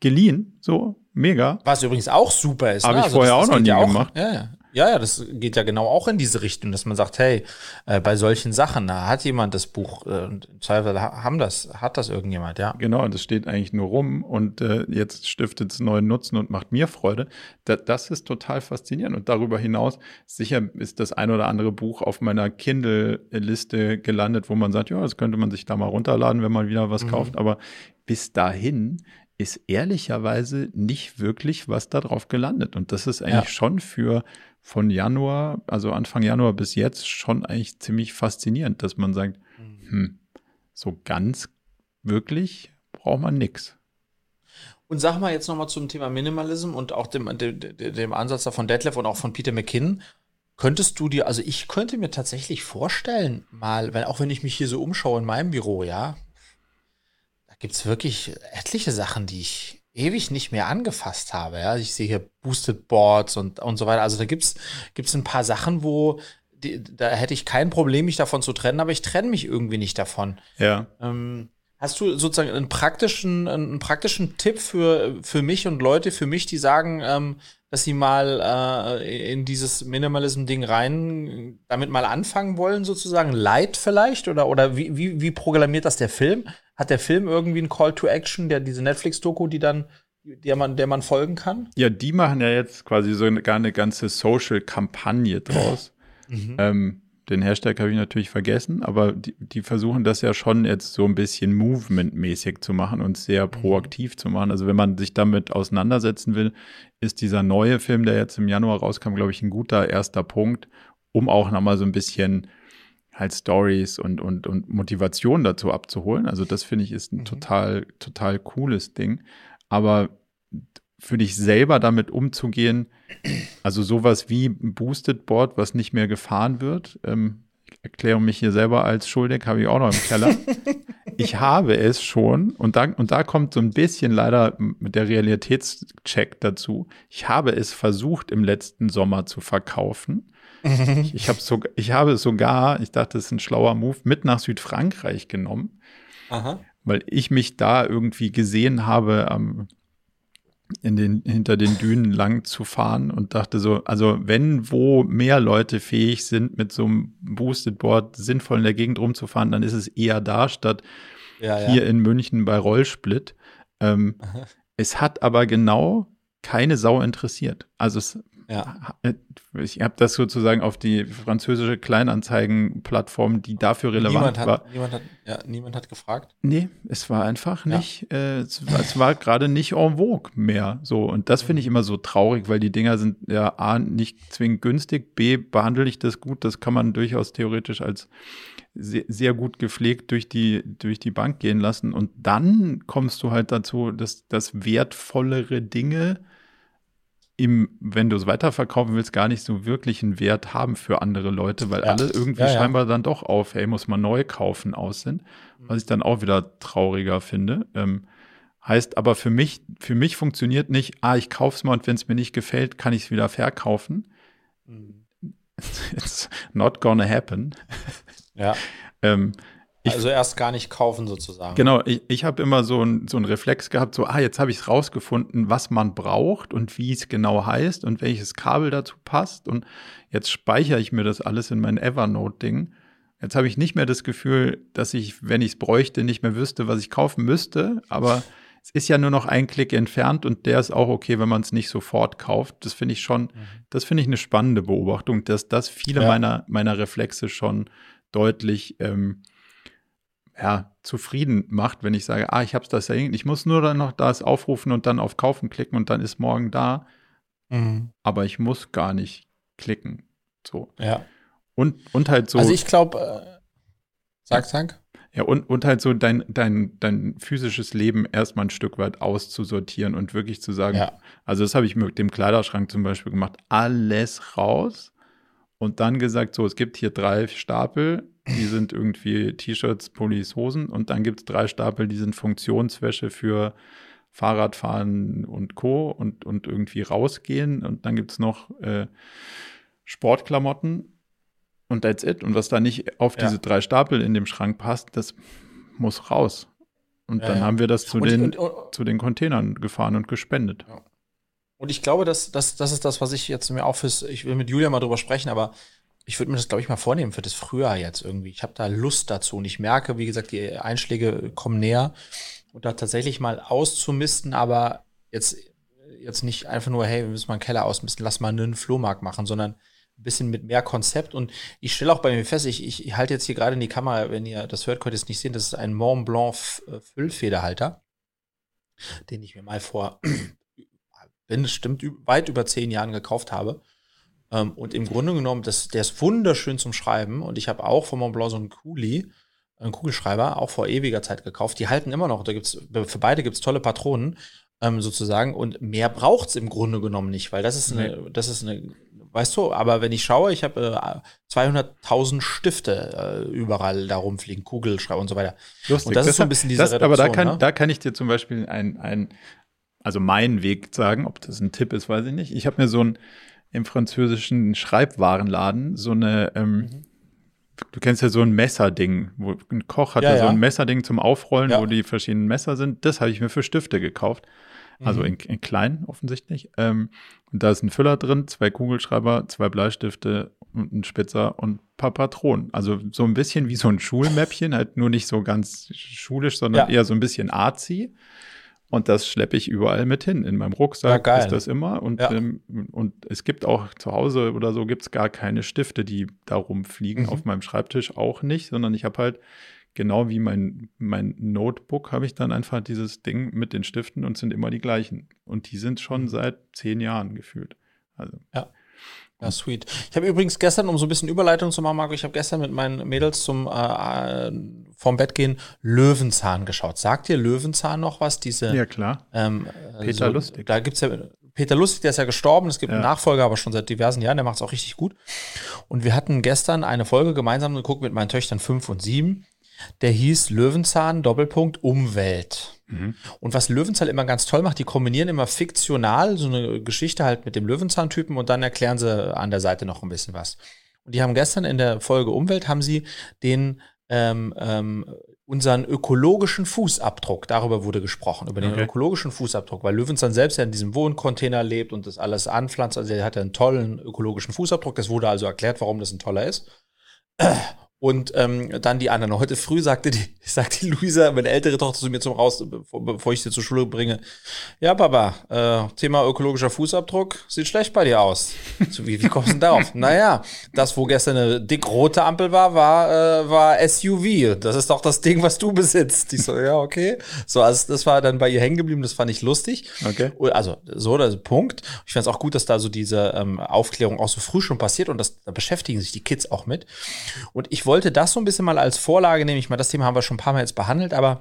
Speaker 1: geliehen. So, mega.
Speaker 2: Was übrigens auch super ist.
Speaker 1: Habe ne? ich also vorher das, das auch noch nie ja gemacht.
Speaker 2: Ja, ja. Ja, ja, das geht ja genau auch in diese Richtung, dass man sagt, hey, äh, bei solchen Sachen, da hat jemand das Buch äh, und im Zweifel haben das, hat das irgendjemand, ja.
Speaker 1: Genau, und das steht eigentlich nur rum und äh, jetzt stiftet es neuen Nutzen und macht mir Freude. Da, das ist total faszinierend. Und darüber hinaus, sicher ist das ein oder andere Buch auf meiner Kindle-Liste gelandet, wo man sagt, ja, das könnte man sich da mal runterladen, wenn man wieder was mhm. kauft. Aber bis dahin ist ehrlicherweise nicht wirklich was da drauf gelandet. Und das ist eigentlich ja. schon für von Januar, also Anfang Januar bis jetzt, schon eigentlich ziemlich faszinierend, dass man sagt, mhm. hm, so ganz wirklich braucht man nichts.
Speaker 2: Und sag mal jetzt nochmal zum Thema Minimalism und auch dem, dem, dem Ansatz da von Detlef und auch von Peter McKinnon. Könntest du dir, also ich könnte mir tatsächlich vorstellen, mal, wenn, auch wenn ich mich hier so umschaue in meinem Büro, ja, da gibt es wirklich etliche Sachen, die ich ewig nicht mehr angefasst habe. Ja? Ich sehe hier Boosted Boards und, und so weiter. Also da gibt es ein paar Sachen, wo die, da hätte ich kein Problem, mich davon zu trennen, aber ich trenne mich irgendwie nicht davon.
Speaker 1: Ja.
Speaker 2: Ähm, hast du sozusagen einen praktischen, einen praktischen Tipp für, für mich und Leute, für mich, die sagen, ähm, dass sie mal äh, in dieses Minimalism-Ding rein, damit mal anfangen wollen, sozusagen? Light vielleicht? Oder, oder wie, wie, wie programmiert das der Film? Hat der Film irgendwie einen Call to Action, der diese Netflix-Doku, die dann, der man, der man folgen kann?
Speaker 1: Ja, die machen ja jetzt quasi so eine, gar eine ganze Social-Kampagne draus. Mhm. Ähm, den Hashtag habe ich natürlich vergessen, aber die, die, versuchen das ja schon jetzt so ein bisschen Movement-mäßig zu machen und sehr mhm. proaktiv zu machen. Also wenn man sich damit auseinandersetzen will, ist dieser neue Film, der jetzt im Januar rauskam, glaube ich, ein guter erster Punkt, um auch nochmal so ein bisschen halt Stories und, und, und Motivation dazu abzuholen. Also das finde ich ist ein mhm. total, total cooles Ding. Aber für dich selber damit umzugehen, also sowas wie ein Boosted Board, was nicht mehr gefahren wird, ähm, ich erkläre mich hier selber als schuldig, habe ich auch noch im Keller. [LAUGHS] ich habe es schon und da, und da kommt so ein bisschen leider der Realitätscheck dazu. Ich habe es versucht im letzten Sommer zu verkaufen [LAUGHS] ich, ich, hab so, ich habe sogar, ich dachte, das ist ein schlauer Move, mit nach Südfrankreich genommen, Aha. weil ich mich da irgendwie gesehen habe, ähm, in den, hinter den Dünen lang zu fahren und dachte so, also wenn wo mehr Leute fähig sind, mit so einem Boosted Board sinnvoll in der Gegend rumzufahren, dann ist es eher da, statt ja, hier ja. in München bei Rollsplit. Ähm, es hat aber genau keine Sau interessiert. Also es
Speaker 2: ja.
Speaker 1: Äh, ich habe das sozusagen auf die französische Kleinanzeigenplattform, die dafür relevant
Speaker 2: niemand hat,
Speaker 1: war.
Speaker 2: Niemand hat, ja, niemand hat gefragt?
Speaker 1: Nee, es war einfach nicht, ja. äh, es, es, war gerade nicht en vogue mehr. So, und das finde ich immer so traurig, weil die Dinger sind ja A, nicht zwingend günstig, B, behandle ich das gut, das kann man durchaus theoretisch als sehr, sehr gut gepflegt durch die, durch die Bank gehen lassen. Und dann kommst du halt dazu, dass, dass wertvollere Dinge im, wenn du es weiterverkaufen willst, gar nicht so wirklich einen Wert haben für andere Leute, weil ja. alle irgendwie ja, ja. scheinbar dann doch auf, hey, muss man neu kaufen aus sind, was ich dann auch wieder trauriger finde. Ähm, heißt aber für mich, für mich funktioniert nicht, ah, ich kauf's mal und wenn es mir nicht gefällt, kann ich es wieder verkaufen. Mhm. [LAUGHS] It's not gonna happen.
Speaker 2: Ja. [LAUGHS]
Speaker 1: ähm,
Speaker 2: ich, also erst gar nicht kaufen sozusagen.
Speaker 1: Genau, ich, ich habe immer so einen so Reflex gehabt, so, ah, jetzt habe ich es rausgefunden, was man braucht und wie es genau heißt und welches Kabel dazu passt. Und jetzt speichere ich mir das alles in mein Evernote-Ding. Jetzt habe ich nicht mehr das Gefühl, dass ich, wenn ich es bräuchte, nicht mehr wüsste, was ich kaufen müsste. Aber es ist ja nur noch ein Klick entfernt und der ist auch okay, wenn man es nicht sofort kauft. Das finde ich schon, mhm. das finde ich eine spannende Beobachtung, dass das viele ja. meiner, meiner Reflexe schon deutlich ähm, ja, zufrieden macht, wenn ich sage, ah, ich habe das ja, ich muss nur dann noch das aufrufen und dann auf Kaufen klicken und dann ist morgen da. Mhm. Aber ich muss gar nicht klicken. So.
Speaker 2: Ja.
Speaker 1: Und, und halt so.
Speaker 2: Also ich glaube, äh, sag, sag.
Speaker 1: Ja, und, und halt so dein, dein, dein physisches Leben erstmal ein Stück weit auszusortieren und wirklich zu sagen, ja. also das habe ich mit dem Kleiderschrank zum Beispiel gemacht, alles raus und dann gesagt, so, es gibt hier drei Stapel, die sind irgendwie T-Shirts, Pullis, Hosen und dann gibt es drei Stapel, die sind Funktionswäsche für Fahrrad fahren und Co. und, und irgendwie rausgehen. Und dann gibt es noch äh, Sportklamotten und that's it. Und was da nicht auf ja. diese drei Stapel in dem Schrank passt, das muss raus. Und ja, dann ja. haben wir das zu und den, und, und, zu den Containern gefahren und gespendet.
Speaker 2: Und ich glaube, dass, dass, das ist das, was ich jetzt mir auch fürs, ich will mit Julia mal drüber sprechen, aber ich würde mir das, glaube ich, mal vornehmen für das Frühjahr jetzt irgendwie. Ich habe da Lust dazu und ich merke, wie gesagt, die Einschläge kommen näher und da tatsächlich mal auszumisten, aber jetzt, jetzt nicht einfach nur, hey, wir müssen mal einen Keller ausmisten, lass mal einen Flohmarkt machen, sondern ein bisschen mit mehr Konzept. Und ich stelle auch bei mir fest, ich, ich, ich halte jetzt hier gerade in die Kamera, wenn ihr das hört, könnt ihr es nicht sehen, das ist ein Mont Blanc äh, Füllfederhalter, den ich mir mal vor, wenn es stimmt, weit über zehn Jahren gekauft habe. Ähm, und im Grunde genommen, das, der ist wunderschön zum Schreiben. Und ich habe auch von Mont Blanc so einen Kuli, einen Kugelschreiber, auch vor ewiger Zeit gekauft. Die halten immer noch. Da gibt's, für beide gibt es tolle Patronen ähm, sozusagen. Und mehr braucht es im Grunde genommen nicht, weil das ist eine, das ist eine, weißt du, aber wenn ich schaue, ich habe äh, 200.000 Stifte äh, überall da rumfliegen, Kugelschreiber und so weiter.
Speaker 1: Lustig. Und das, das ist so ein bisschen diese das, Reduktion, Aber da kann, ne? da kann ich dir zum Beispiel ein, ein, also meinen Weg sagen, ob das ein Tipp ist, weiß ich nicht. Ich habe mir so ein im französischen Schreibwarenladen so eine, ähm, mhm. du kennst ja so ein Messerding, wo ein Koch hat ja, ja so ein Messerding zum Aufrollen, ja. wo die verschiedenen Messer sind. Das habe ich mir für Stifte gekauft. Also mhm. in, in, klein offensichtlich. Ähm, und da ist ein Füller drin, zwei Kugelschreiber, zwei Bleistifte und ein Spitzer und ein paar Patronen. Also so ein bisschen wie so ein Schulmäppchen, halt nur nicht so ganz schulisch, sondern eher so ein bisschen arzi. Und das schleppe ich überall mit hin. In meinem Rucksack ja, ist das immer. Und, ja. ähm, und es gibt auch zu Hause oder so gibt es gar keine Stifte, die da rumfliegen. Mhm. Auf meinem Schreibtisch auch nicht, sondern ich habe halt genau wie mein, mein Notebook habe ich dann einfach dieses Ding mit den Stiften und sind immer die gleichen. Und die sind schon mhm. seit zehn Jahren gefühlt. Also.
Speaker 2: Ja. Ja, sweet. Ich habe übrigens gestern, um so ein bisschen Überleitung zu machen, Marco, ich habe gestern mit meinen Mädels zum äh, äh, vorm Bett gehen Löwenzahn geschaut. Sagt dir Löwenzahn noch was? Diese,
Speaker 1: ja, klar.
Speaker 2: Ähm, Peter so, Lustig. Da gibt's ja Peter Lustig, der ist ja gestorben. Es gibt ja. einen Nachfolger, aber schon seit diversen Jahren. Der macht es auch richtig gut. Und wir hatten gestern eine Folge gemeinsam geguckt mit meinen Töchtern fünf und sieben. Der hieß Löwenzahn Doppelpunkt Umwelt. Mhm. Und was Löwenzahn immer ganz toll macht, die kombinieren immer fiktional so eine Geschichte halt mit dem Löwenzahn-Typen und dann erklären sie an der Seite noch ein bisschen was. Und die haben gestern in der Folge Umwelt haben sie den ähm, ähm, unseren ökologischen Fußabdruck, darüber wurde gesprochen, über den okay. ökologischen Fußabdruck, weil Löwenzahn selbst ja in diesem Wohncontainer lebt und das alles anpflanzt, also er hat einen tollen ökologischen Fußabdruck, das wurde also erklärt, warum das ein toller ist. Und ähm, dann die anderen. Heute früh sagte die, [LAUGHS] sagte die Luisa, meine ältere Tochter, zu mir zum Raus, bevor, ich sie zur Schule bringe. Ja, Papa, äh, Thema ökologischer Fußabdruck sieht schlecht bei dir aus. So, wie, wie kommst du denn darauf? [LAUGHS] naja, das, wo gestern eine dick rote Ampel war, war, äh, war SUV. Das ist doch das Ding, was du besitzt. Ich so, ja, okay. So, also das war dann bei ihr hängen geblieben, das fand ich lustig.
Speaker 1: Okay.
Speaker 2: Also, so, das Punkt. Ich fand es auch gut, dass da so diese ähm, Aufklärung auch so früh schon passiert und das, da beschäftigen sich die Kids auch mit. Und ich wollte wollte das so ein bisschen mal als Vorlage nehmen. Ich meine, das Thema haben wir schon ein paar Mal jetzt behandelt, aber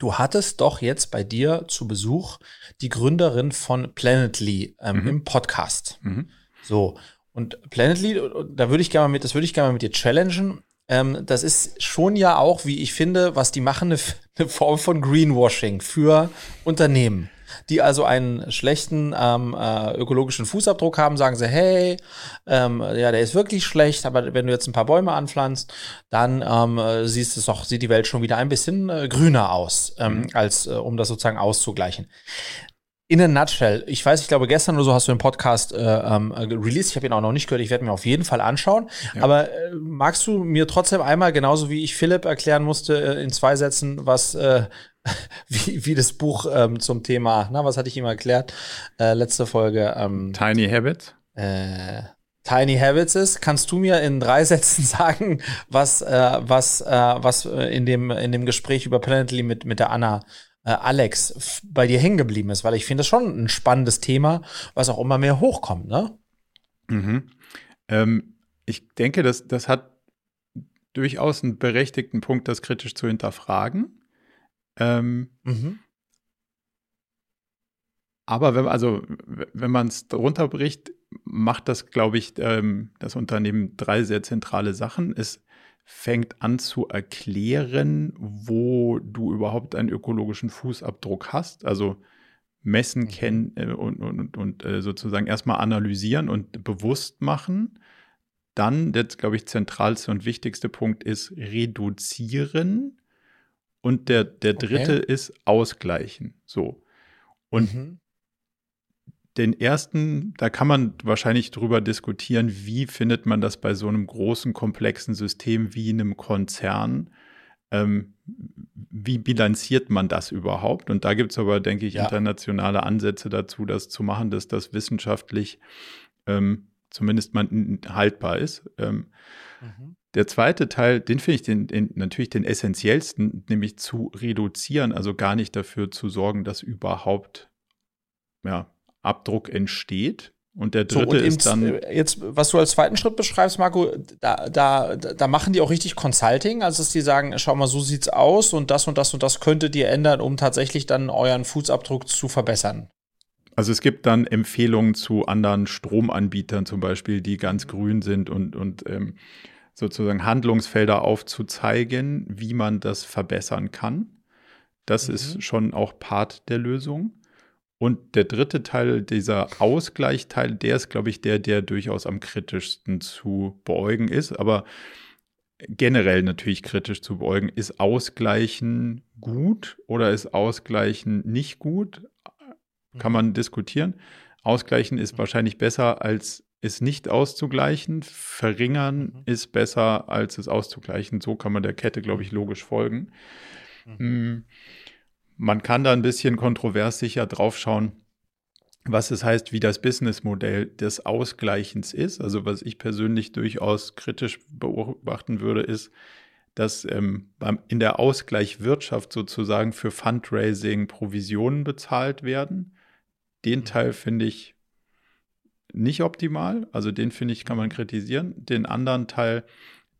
Speaker 2: du hattest doch jetzt bei dir zu Besuch die Gründerin von Planetly ähm, mhm. im Podcast. Mhm. So. Und Planetly, da würde ich gerne mal mit, das würde ich gerne mal mit dir challengen. Ähm, das ist schon ja auch, wie ich finde, was die machen, eine, [LAUGHS] eine Form von Greenwashing für Unternehmen die also einen schlechten ähm, äh, ökologischen Fußabdruck haben, sagen sie, hey, ähm, ja, der ist wirklich schlecht, aber wenn du jetzt ein paar Bäume anpflanzt, dann ähm, äh, siehst es doch, sieht die Welt schon wieder ein bisschen äh, grüner aus, ähm, mhm. als äh, um das sozusagen auszugleichen in a nutshell, ich weiß, ich glaube, gestern oder so hast du den Podcast äh, ähm, released. Ich habe ihn auch noch nicht gehört. Ich werde mir auf jeden Fall anschauen. Ja. Aber äh, magst du mir trotzdem einmal, genauso wie ich Philipp erklären musste, äh, in zwei Sätzen, was äh, [LAUGHS] wie, wie das Buch ähm, zum Thema, na, was hatte ich ihm erklärt? Äh, letzte Folge. Ähm,
Speaker 1: Tiny Habits.
Speaker 2: Äh, Tiny Habits ist. Kannst du mir in drei [LAUGHS] Sätzen sagen, was, äh, was, äh, was in, dem, in dem Gespräch über Planetly mit, mit der Anna äh, Alex bei dir hängen geblieben ist? Weil ich finde das schon ein spannendes Thema, was auch immer mehr hochkommt, ne?
Speaker 1: Mhm. Ähm, ich denke, das, das hat durchaus einen berechtigten Punkt, das kritisch zu hinterfragen. Ähm, mhm. Aber wenn, also, wenn man es runterbricht, macht das, glaube ich, ähm, das Unternehmen drei sehr zentrale Sachen. Es fängt an zu erklären, wo du überhaupt einen ökologischen Fußabdruck hast. Also messen, mhm. kennen äh, und, und, und äh, sozusagen erstmal analysieren und bewusst machen. Dann, der, glaube ich, zentralste und wichtigste Punkt ist reduzieren. Und der, der dritte okay. ist ausgleichen. So. Und mhm. den ersten, da kann man wahrscheinlich drüber diskutieren, wie findet man das bei so einem großen, komplexen System wie einem Konzern ähm, wie bilanziert man das überhaupt? Und da gibt es aber, denke ich, ja. internationale Ansätze dazu, das zu machen, dass das wissenschaftlich ähm, zumindest mal haltbar ist. Ähm, mhm. Der zweite Teil, den finde ich den, den, natürlich den essentiellsten, nämlich zu reduzieren, also gar nicht dafür zu sorgen, dass überhaupt ja, Abdruck entsteht, und der dritte so, und ist dann.
Speaker 2: Äh, jetzt, was du als zweiten Schritt beschreibst, Marco, da, da, da machen die auch richtig Consulting, also dass die sagen, schau mal, so sieht's aus und das und das und das könntet ihr ändern, um tatsächlich dann euren Fußabdruck zu verbessern.
Speaker 1: Also es gibt dann Empfehlungen zu anderen Stromanbietern zum Beispiel, die ganz mhm. grün sind und, und ähm, sozusagen Handlungsfelder aufzuzeigen, wie man das verbessern kann. Das mhm. ist schon auch Part der Lösung. Und der dritte Teil, dieser Ausgleichsteil, der ist, glaube ich, der, der durchaus am kritischsten zu beäugen ist. Aber generell natürlich kritisch zu beäugen. Ist Ausgleichen gut oder ist Ausgleichen nicht gut? Kann man diskutieren. Ausgleichen ist wahrscheinlich besser, als es nicht auszugleichen. Verringern mhm. ist besser, als es auszugleichen. So kann man der Kette, glaube ich, logisch folgen. Mhm. Hm. Man kann da ein bisschen kontrovers sicher draufschauen, was es heißt, wie das Businessmodell des Ausgleichens ist. Also was ich persönlich durchaus kritisch beobachten würde, ist, dass ähm, in der Ausgleichwirtschaft sozusagen für Fundraising Provisionen bezahlt werden. Den mhm. Teil finde ich nicht optimal. Also den finde ich, kann man kritisieren. Den anderen Teil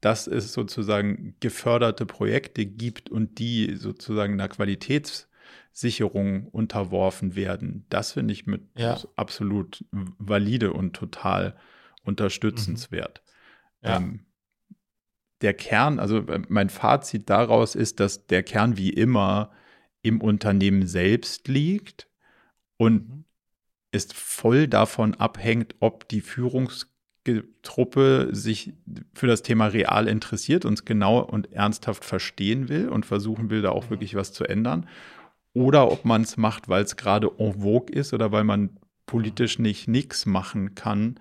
Speaker 1: dass es sozusagen geförderte Projekte gibt und die sozusagen einer Qualitäts- Sicherung unterworfen werden. Das finde ich mit ja. absolut valide und total unterstützenswert. Mhm. Ja. Ähm, der Kern, also äh, mein Fazit daraus ist, dass der Kern wie immer im Unternehmen selbst liegt und mhm. Ist voll davon abhängt, ob die Führungstruppe sich für das Thema real interessiert, uns genau und ernsthaft verstehen will und versuchen will, da auch mhm. wirklich was zu ändern oder ob man es macht, weil es gerade en vogue ist oder weil man politisch nicht nichts machen kann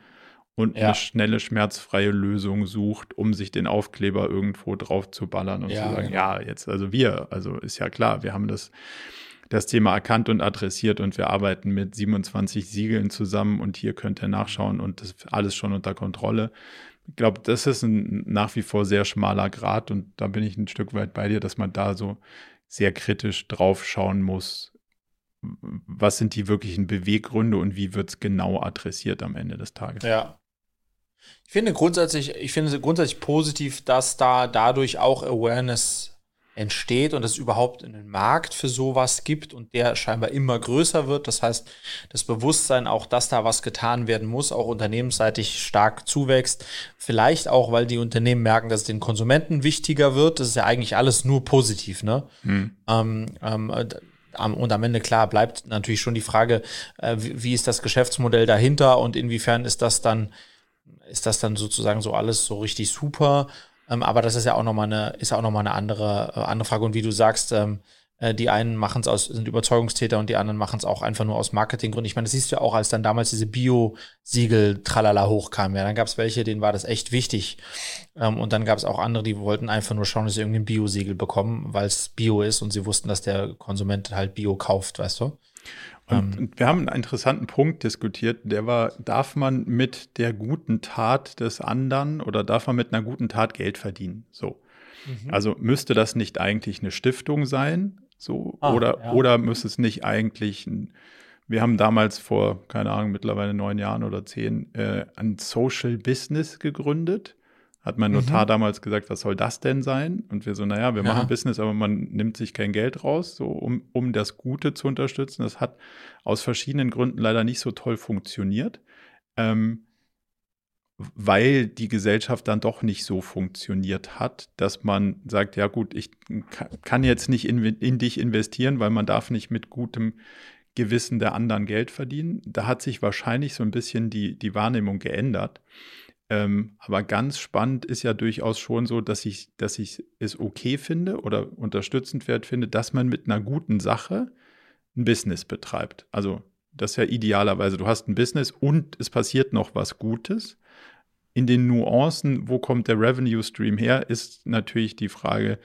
Speaker 1: und ja. eine schnelle, schmerzfreie Lösung sucht, um sich den Aufkleber irgendwo drauf zu ballern und ja, zu sagen, genau. ja, jetzt, also wir, also ist ja klar, wir haben das, das Thema erkannt und adressiert und wir arbeiten mit 27 Siegeln zusammen und hier könnt ihr nachschauen und das alles schon unter Kontrolle. Ich glaube, das ist ein nach wie vor sehr schmaler Grad und da bin ich ein Stück weit bei dir, dass man da so sehr kritisch drauf schauen muss, was sind die wirklichen Beweggründe und wie wird es genau adressiert am Ende des Tages.
Speaker 2: Ja. Ich finde grundsätzlich, ich finde grundsätzlich positiv, dass da dadurch auch Awareness entsteht und es überhaupt einen Markt für sowas gibt und der scheinbar immer größer wird. Das heißt, das Bewusstsein auch, dass da was getan werden muss, auch unternehmensseitig stark zuwächst. Vielleicht auch, weil die Unternehmen merken, dass es den Konsumenten wichtiger wird. Das ist ja eigentlich alles nur positiv, ne? Hm. Ähm, ähm, und am Ende, klar, bleibt natürlich schon die Frage, äh, wie, wie ist das Geschäftsmodell dahinter und inwiefern ist das dann, ist das dann sozusagen so alles so richtig super? Ähm, aber das ist ja auch nochmal eine, ist ja auch nochmal eine andere, äh, andere Frage. Und wie du sagst, ähm, äh, die einen machen es aus, sind Überzeugungstäter und die anderen machen es auch einfach nur aus Marketinggründen. Ich meine, das siehst du ja auch, als dann damals diese Bio-Siegel tralala hochkam. Ja, dann gab es welche, denen war das echt wichtig. Ähm, und dann gab es auch andere, die wollten einfach nur schauen, dass sie irgendwie ein Bio-Siegel bekommen, weil es Bio ist und sie wussten, dass der Konsument halt Bio kauft, weißt du?
Speaker 1: Und ähm, wir haben einen interessanten Punkt diskutiert, der war, darf man mit der guten Tat des anderen oder darf man mit einer guten Tat Geld verdienen? So. Mhm. Also müsste das nicht eigentlich eine Stiftung sein? So, ah, oder, ja. oder müsste es nicht eigentlich ein, wir haben damals vor, keine Ahnung, mittlerweile neun Jahren oder zehn, äh, ein Social Business gegründet. Hat mein Notar mhm. damals gesagt, was soll das denn sein? Und wir so, naja, wir ja. machen Business, aber man nimmt sich kein Geld raus, so um, um das Gute zu unterstützen. Das hat aus verschiedenen Gründen leider nicht so toll funktioniert. Ähm, weil die Gesellschaft dann doch nicht so funktioniert hat, dass man sagt, ja gut, ich kann jetzt nicht in, in dich investieren, weil man darf nicht mit gutem Gewissen der anderen Geld verdienen. Da hat sich wahrscheinlich so ein bisschen die, die Wahrnehmung geändert. Ähm, aber ganz spannend ist ja durchaus schon so, dass ich, dass ich es okay finde oder unterstützend wert finde, dass man mit einer guten Sache ein Business betreibt. Also das ist ja idealerweise, du hast ein Business und es passiert noch was Gutes. In den Nuancen, wo kommt der Revenue Stream her, ist natürlich die Frage,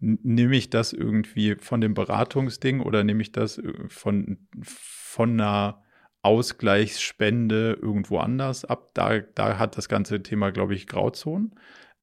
Speaker 1: nehme ich das irgendwie von dem Beratungsding oder nehme ich das äh, von, von einer Ausgleichsspende irgendwo anders ab? Da, da hat das ganze Thema, glaube ich, Grauzonen.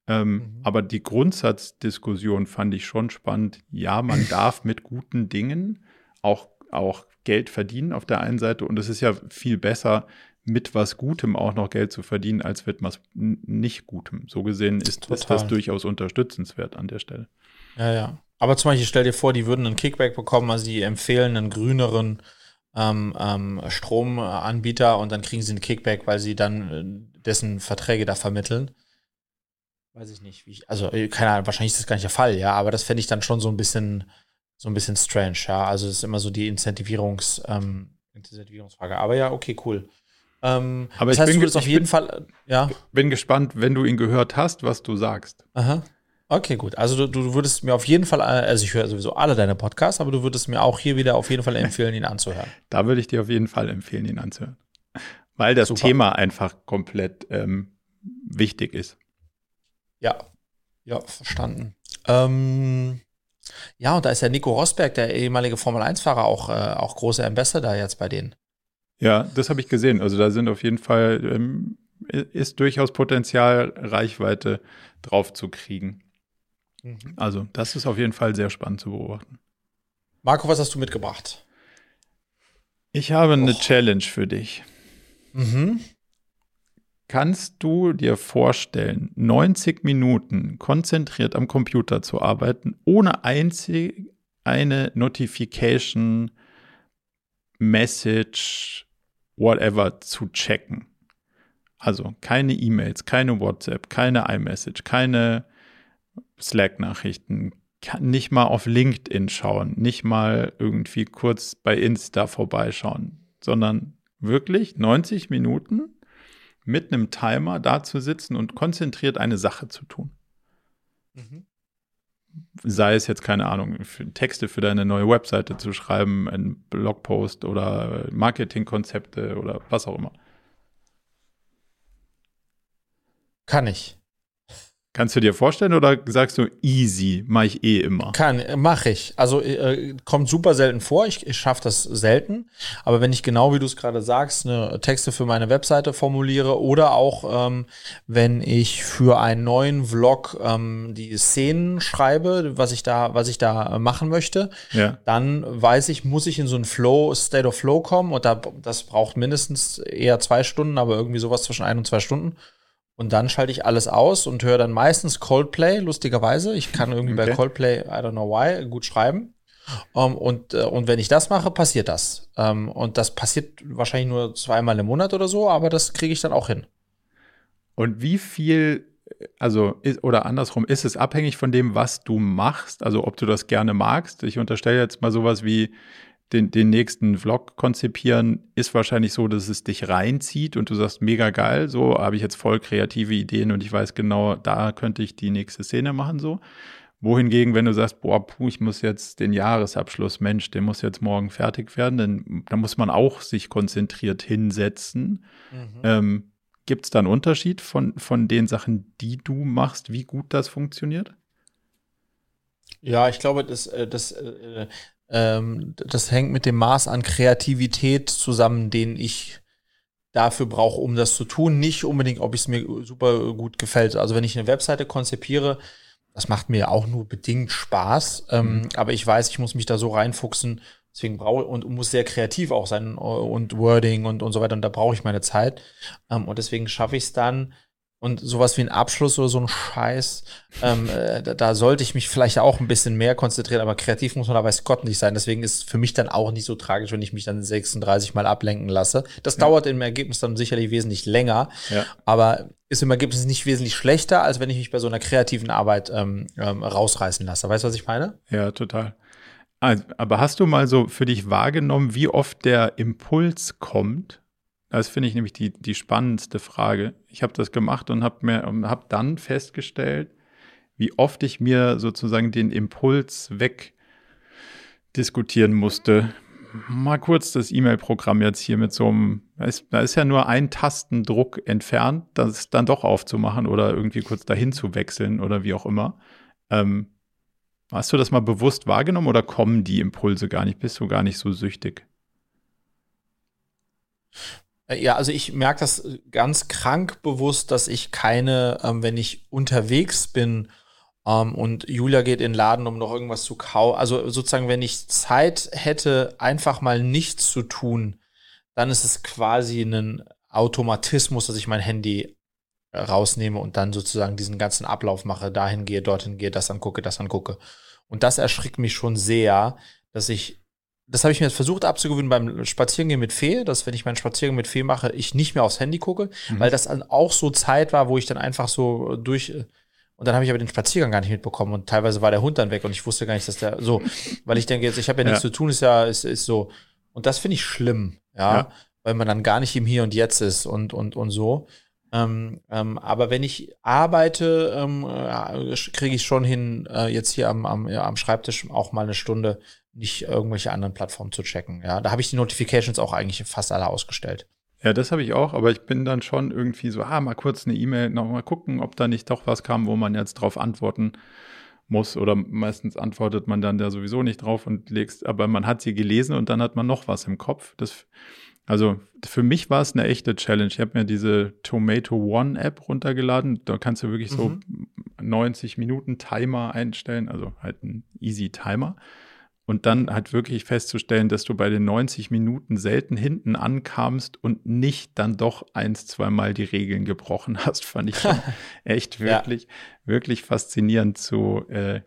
Speaker 1: Ähm, mhm. Aber die Grundsatzdiskussion fand ich schon spannend. Ja, man [LAUGHS] darf mit guten Dingen auch, auch Geld verdienen auf der einen Seite und es ist ja viel besser, mit was Gutem auch noch Geld zu verdienen, als mit was nicht Gutem. So gesehen ist, ist das durchaus unterstützenswert an der Stelle.
Speaker 2: Ja, ja. Aber zum Beispiel stell dir vor, die würden einen Kickback bekommen, also die empfehlen einen grüneren ähm, ähm, Stromanbieter und dann kriegen sie einen Kickback, weil sie dann äh, dessen Verträge da vermitteln. Weiß ich nicht, wie ich, also äh, keine Ahnung, wahrscheinlich ist das gar nicht der Fall, ja, aber das fände ich dann schon so ein bisschen, so ein bisschen strange, ja. Also es ist immer so die Incentivierungs, ähm, Incentivierungsfrage. Aber ja, okay, cool.
Speaker 1: Ähm, aber das heißt, bin, du auf jeden bin, Fall, äh, ja. Bin gespannt, wenn du ihn gehört hast, was du sagst.
Speaker 2: Aha. Okay, gut. Also du, du würdest mir auf jeden Fall, also ich höre sowieso alle deine Podcasts, aber du würdest mir auch hier wieder auf jeden Fall empfehlen, ihn anzuhören. [LAUGHS]
Speaker 1: Da würde ich dir auf jeden Fall empfehlen, ihn anzuhören. Weil das Super. Thema einfach komplett ähm, wichtig ist.
Speaker 2: Ja, ja, verstanden. Ähm, ja, und da ist ja Nico Rosberg, der ehemalige Formel-1-Fahrer, auch, äh, auch großer Ambassador jetzt bei denen.
Speaker 1: Ja, das habe ich gesehen. Also da sind auf jeden Fall, ähm, ist durchaus Potenzial, Reichweite drauf zu kriegen. Mhm. Also, das ist auf jeden Fall sehr spannend zu beobachten.
Speaker 2: Marco, was hast du mitgebracht?
Speaker 1: Ich habe eine Och. Challenge für dich. Mhm. Kannst du dir vorstellen, 90 Minuten konzentriert am Computer zu arbeiten, ohne einzig eine Notification, Message, whatever zu checken? Also keine E-Mails, keine WhatsApp, keine iMessage, keine Slack-Nachrichten, nicht mal auf LinkedIn schauen, nicht mal irgendwie kurz bei Insta vorbeischauen, sondern wirklich 90 Minuten mit einem Timer da zu sitzen und konzentriert eine Sache zu tun. Mhm. Sei es jetzt, keine Ahnung, für Texte für deine neue Webseite zu schreiben, ein Blogpost oder Marketingkonzepte oder was auch immer.
Speaker 2: Kann ich.
Speaker 1: Kannst du dir vorstellen oder sagst du easy, mache ich eh immer?
Speaker 2: Kann, mache ich. Also äh, kommt super selten vor. Ich, ich schaffe das selten. Aber wenn ich genau wie du es gerade sagst, eine Texte für meine Webseite formuliere oder auch ähm, wenn ich für einen neuen Vlog ähm, die Szenen schreibe, was ich da, was ich da machen möchte, ja. dann weiß ich, muss ich in so einen Flow, State of Flow kommen und da, das braucht mindestens eher zwei Stunden, aber irgendwie sowas zwischen ein und zwei Stunden. Und dann schalte ich alles aus und höre dann meistens Coldplay, lustigerweise. Ich kann irgendwie okay. bei Coldplay, I don't know why, gut schreiben. Um, ähm, und, äh, und wenn ich das mache, passiert das. Um, ähm, und das passiert wahrscheinlich nur zweimal im Monat oder so, aber das kriege ich dann auch hin.
Speaker 1: Und wie viel, also ist, oder andersrum, ist es abhängig von dem, was du machst? Also ob du das gerne magst? Ich unterstelle jetzt mal sowas wie, den, den nächsten Vlog konzipieren, ist wahrscheinlich so, dass es dich reinzieht und du sagst, mega geil, so habe ich jetzt voll kreative Ideen und ich weiß genau, da könnte ich die nächste Szene machen, so. Wohingegen, wenn du sagst, boah, puh, ich muss jetzt den Jahresabschluss, Mensch, der muss jetzt morgen fertig werden, dann, dann muss man auch sich konzentriert hinsetzen. Mhm. Ähm, Gibt es da einen Unterschied von, von den Sachen, die du machst, wie gut das funktioniert?
Speaker 2: Ja, ich glaube, das, äh, das, äh, ähm, das hängt mit dem Maß an Kreativität zusammen, den ich dafür brauche, um das zu tun. Nicht unbedingt, ob es mir super gut gefällt. Also wenn ich eine Webseite konzipiere, das macht mir auch nur bedingt Spaß. Ähm, mhm. aber ich weiß, ich muss mich da so reinfuchsen. Deswegen brauche und muss sehr kreativ auch sein und Wording und, und so weiter. Und da brauche ich meine Zeit. Ähm, und deswegen schaffe ich es dann, und sowas wie ein Abschluss oder so ein Scheiß, ähm, äh, da, da, sollte ich mich vielleicht auch ein bisschen mehr konzentrieren, aber kreativ muss man da weiß Gott nicht sein. Deswegen ist es für mich dann auch nicht so tragisch, wenn ich mich dann 36 Mal ablenken lasse. Das ja. dauert im Ergebnis dann sicherlich wesentlich länger, ja. aber ist im Ergebnis nicht wesentlich schlechter, als wenn ich mich bei so einer kreativen Arbeit ähm, ähm, rausreißen lasse. Weißt du, was ich meine?
Speaker 1: Ja, total. Aber hast du mal so für dich wahrgenommen, wie oft der Impuls kommt? Das finde ich nämlich die, die spannendste Frage. Ich habe das gemacht und habe hab dann festgestellt, wie oft ich mir sozusagen den Impuls wegdiskutieren musste. Mal kurz das E-Mail-Programm jetzt hier mit so einem, da ist, da ist ja nur ein Tastendruck entfernt, das dann doch aufzumachen oder irgendwie kurz dahin zu wechseln oder wie auch immer. Ähm, hast du das mal bewusst wahrgenommen oder kommen die Impulse gar nicht? Bist du gar nicht so süchtig?
Speaker 2: Äh, ja, also ich merke das ganz krank bewusst, dass ich keine, ähm, wenn ich unterwegs bin ähm, und Julia geht in den Laden, um noch irgendwas zu kaufen, also sozusagen, wenn ich Zeit hätte, einfach mal nichts zu tun, dann ist es quasi ein Automatismus, dass ich mein Handy äh, rausnehme und dann sozusagen diesen ganzen Ablauf mache, dahin gehe, dorthin gehe, das angucke, das angucke. Und das erschrickt mich schon sehr, dass ich das habe ich mir jetzt versucht abzugewöhnen beim Spazierengehen mit Fee, dass wenn ich meinen Spaziergang mit Fee mache, ich nicht mehr aufs Handy gucke, mhm. weil das dann auch so Zeit war, wo ich dann einfach so durch und dann habe ich aber den Spaziergang gar nicht mitbekommen und teilweise war der Hund dann weg und ich wusste gar nicht, dass der so, weil ich denke jetzt, ich habe ja nichts ja. zu tun, ist ja ist, ist so und das finde ich schlimm, ja, ja, weil man dann gar nicht im Hier und Jetzt ist und und und so. Ähm, ähm, aber wenn ich arbeite, ähm, äh, kriege ich schon hin, äh, jetzt hier am, am, ja, am Schreibtisch auch mal eine Stunde nicht irgendwelche anderen Plattformen zu checken. Ja, da habe ich die Notifications auch eigentlich fast alle ausgestellt.
Speaker 1: Ja, das habe ich auch, aber ich bin dann schon irgendwie so, ah, mal kurz eine E-Mail, noch mal gucken, ob da nicht doch was kam, wo man jetzt drauf antworten muss. Oder meistens antwortet man dann da sowieso nicht drauf und legst, aber man hat sie gelesen und dann hat man noch was im Kopf. Das, also für mich war es eine echte Challenge. Ich habe mir diese Tomato One App runtergeladen. Da kannst du wirklich mhm. so 90 Minuten Timer einstellen, also halt ein Easy Timer. Und dann halt wirklich festzustellen, dass du bei den 90 Minuten selten hinten ankamst und nicht dann doch eins, zweimal die Regeln gebrochen hast, fand ich [LAUGHS] echt wirklich, ja. wirklich faszinierend zu, äh,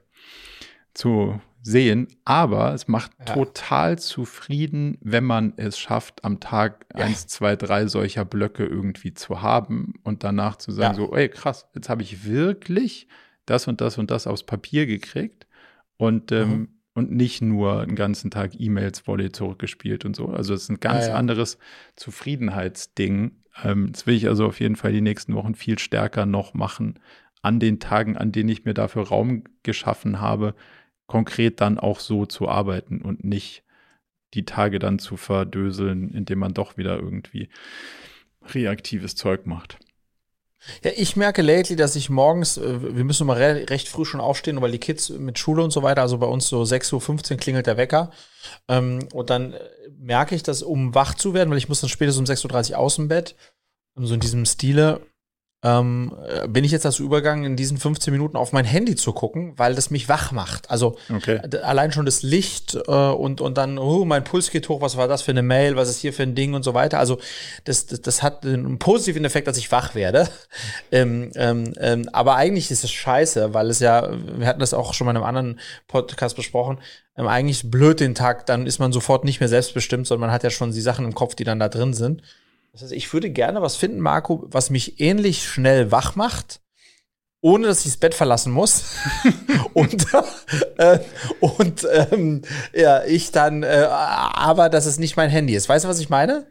Speaker 1: zu sehen. Aber es macht ja. total zufrieden, wenn man es schafft, am Tag ja. eins, zwei, drei solcher Blöcke irgendwie zu haben und danach zu sagen, so, ey, krass, jetzt habe ich wirklich das und das und das aufs Papier gekriegt. Und ähm, mhm und nicht nur einen ganzen Tag E-Mails Volley zurückgespielt und so. Also es ist ein ganz ja, ja. anderes Zufriedenheitsding. Ähm, das will ich also auf jeden Fall die nächsten Wochen viel stärker noch machen. An den Tagen, an denen ich mir dafür Raum geschaffen habe, konkret dann auch so zu arbeiten und nicht die Tage dann zu verdöseln, indem man doch wieder irgendwie reaktives Zeug macht.
Speaker 2: Ja, ich merke lately, dass ich morgens, äh, wir müssen mal re recht früh schon aufstehen, weil die Kids mit Schule und so weiter, also bei uns so 6.15 Uhr klingelt der Wecker. Ähm, und dann äh, merke ich, dass um wach zu werden, weil ich muss dann spätestens um 6.30 Uhr aus dem Bett, so in diesem Stile, ähm, äh, bin ich jetzt dazu übergegangen, in diesen 15 Minuten auf mein Handy zu gucken, weil das mich wach macht. Also okay. allein schon das Licht äh, und, und dann, oh, mein Puls geht hoch, was war das für eine Mail, was ist hier für ein Ding und so weiter. Also das, das, das hat einen positiven Effekt, dass ich wach werde. [LAUGHS] ähm, ähm, ähm, aber eigentlich ist es scheiße, weil es ja, wir hatten das auch schon mal in einem anderen Podcast besprochen, ähm, eigentlich blöd den Tag, dann ist man sofort nicht mehr selbstbestimmt, sondern man hat ja schon die Sachen im Kopf, die dann da drin sind. Das heißt, ich würde gerne was finden, Marco, was mich ähnlich schnell wach macht, ohne dass ich das Bett verlassen muss. [LAUGHS] und äh, und ähm, ja, ich dann, äh, aber dass es nicht mein Handy ist. Weißt du, was ich meine?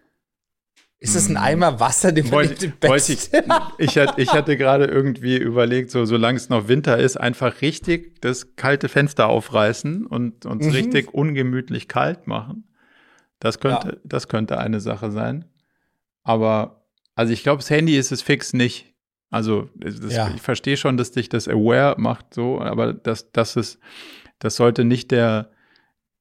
Speaker 2: Ist das ein hm. Eimer Wasser, den man
Speaker 1: im Bett ich, ich, hatte, ich hatte gerade irgendwie überlegt, so solange es noch Winter ist, einfach richtig das kalte Fenster aufreißen und uns mhm. richtig ungemütlich kalt machen. Das könnte, ja. das könnte eine Sache sein. Aber, also ich glaube, das Handy ist es fix nicht. Also das, ja. ich verstehe schon, dass dich das aware macht, so, aber das, das ist, das sollte nicht der,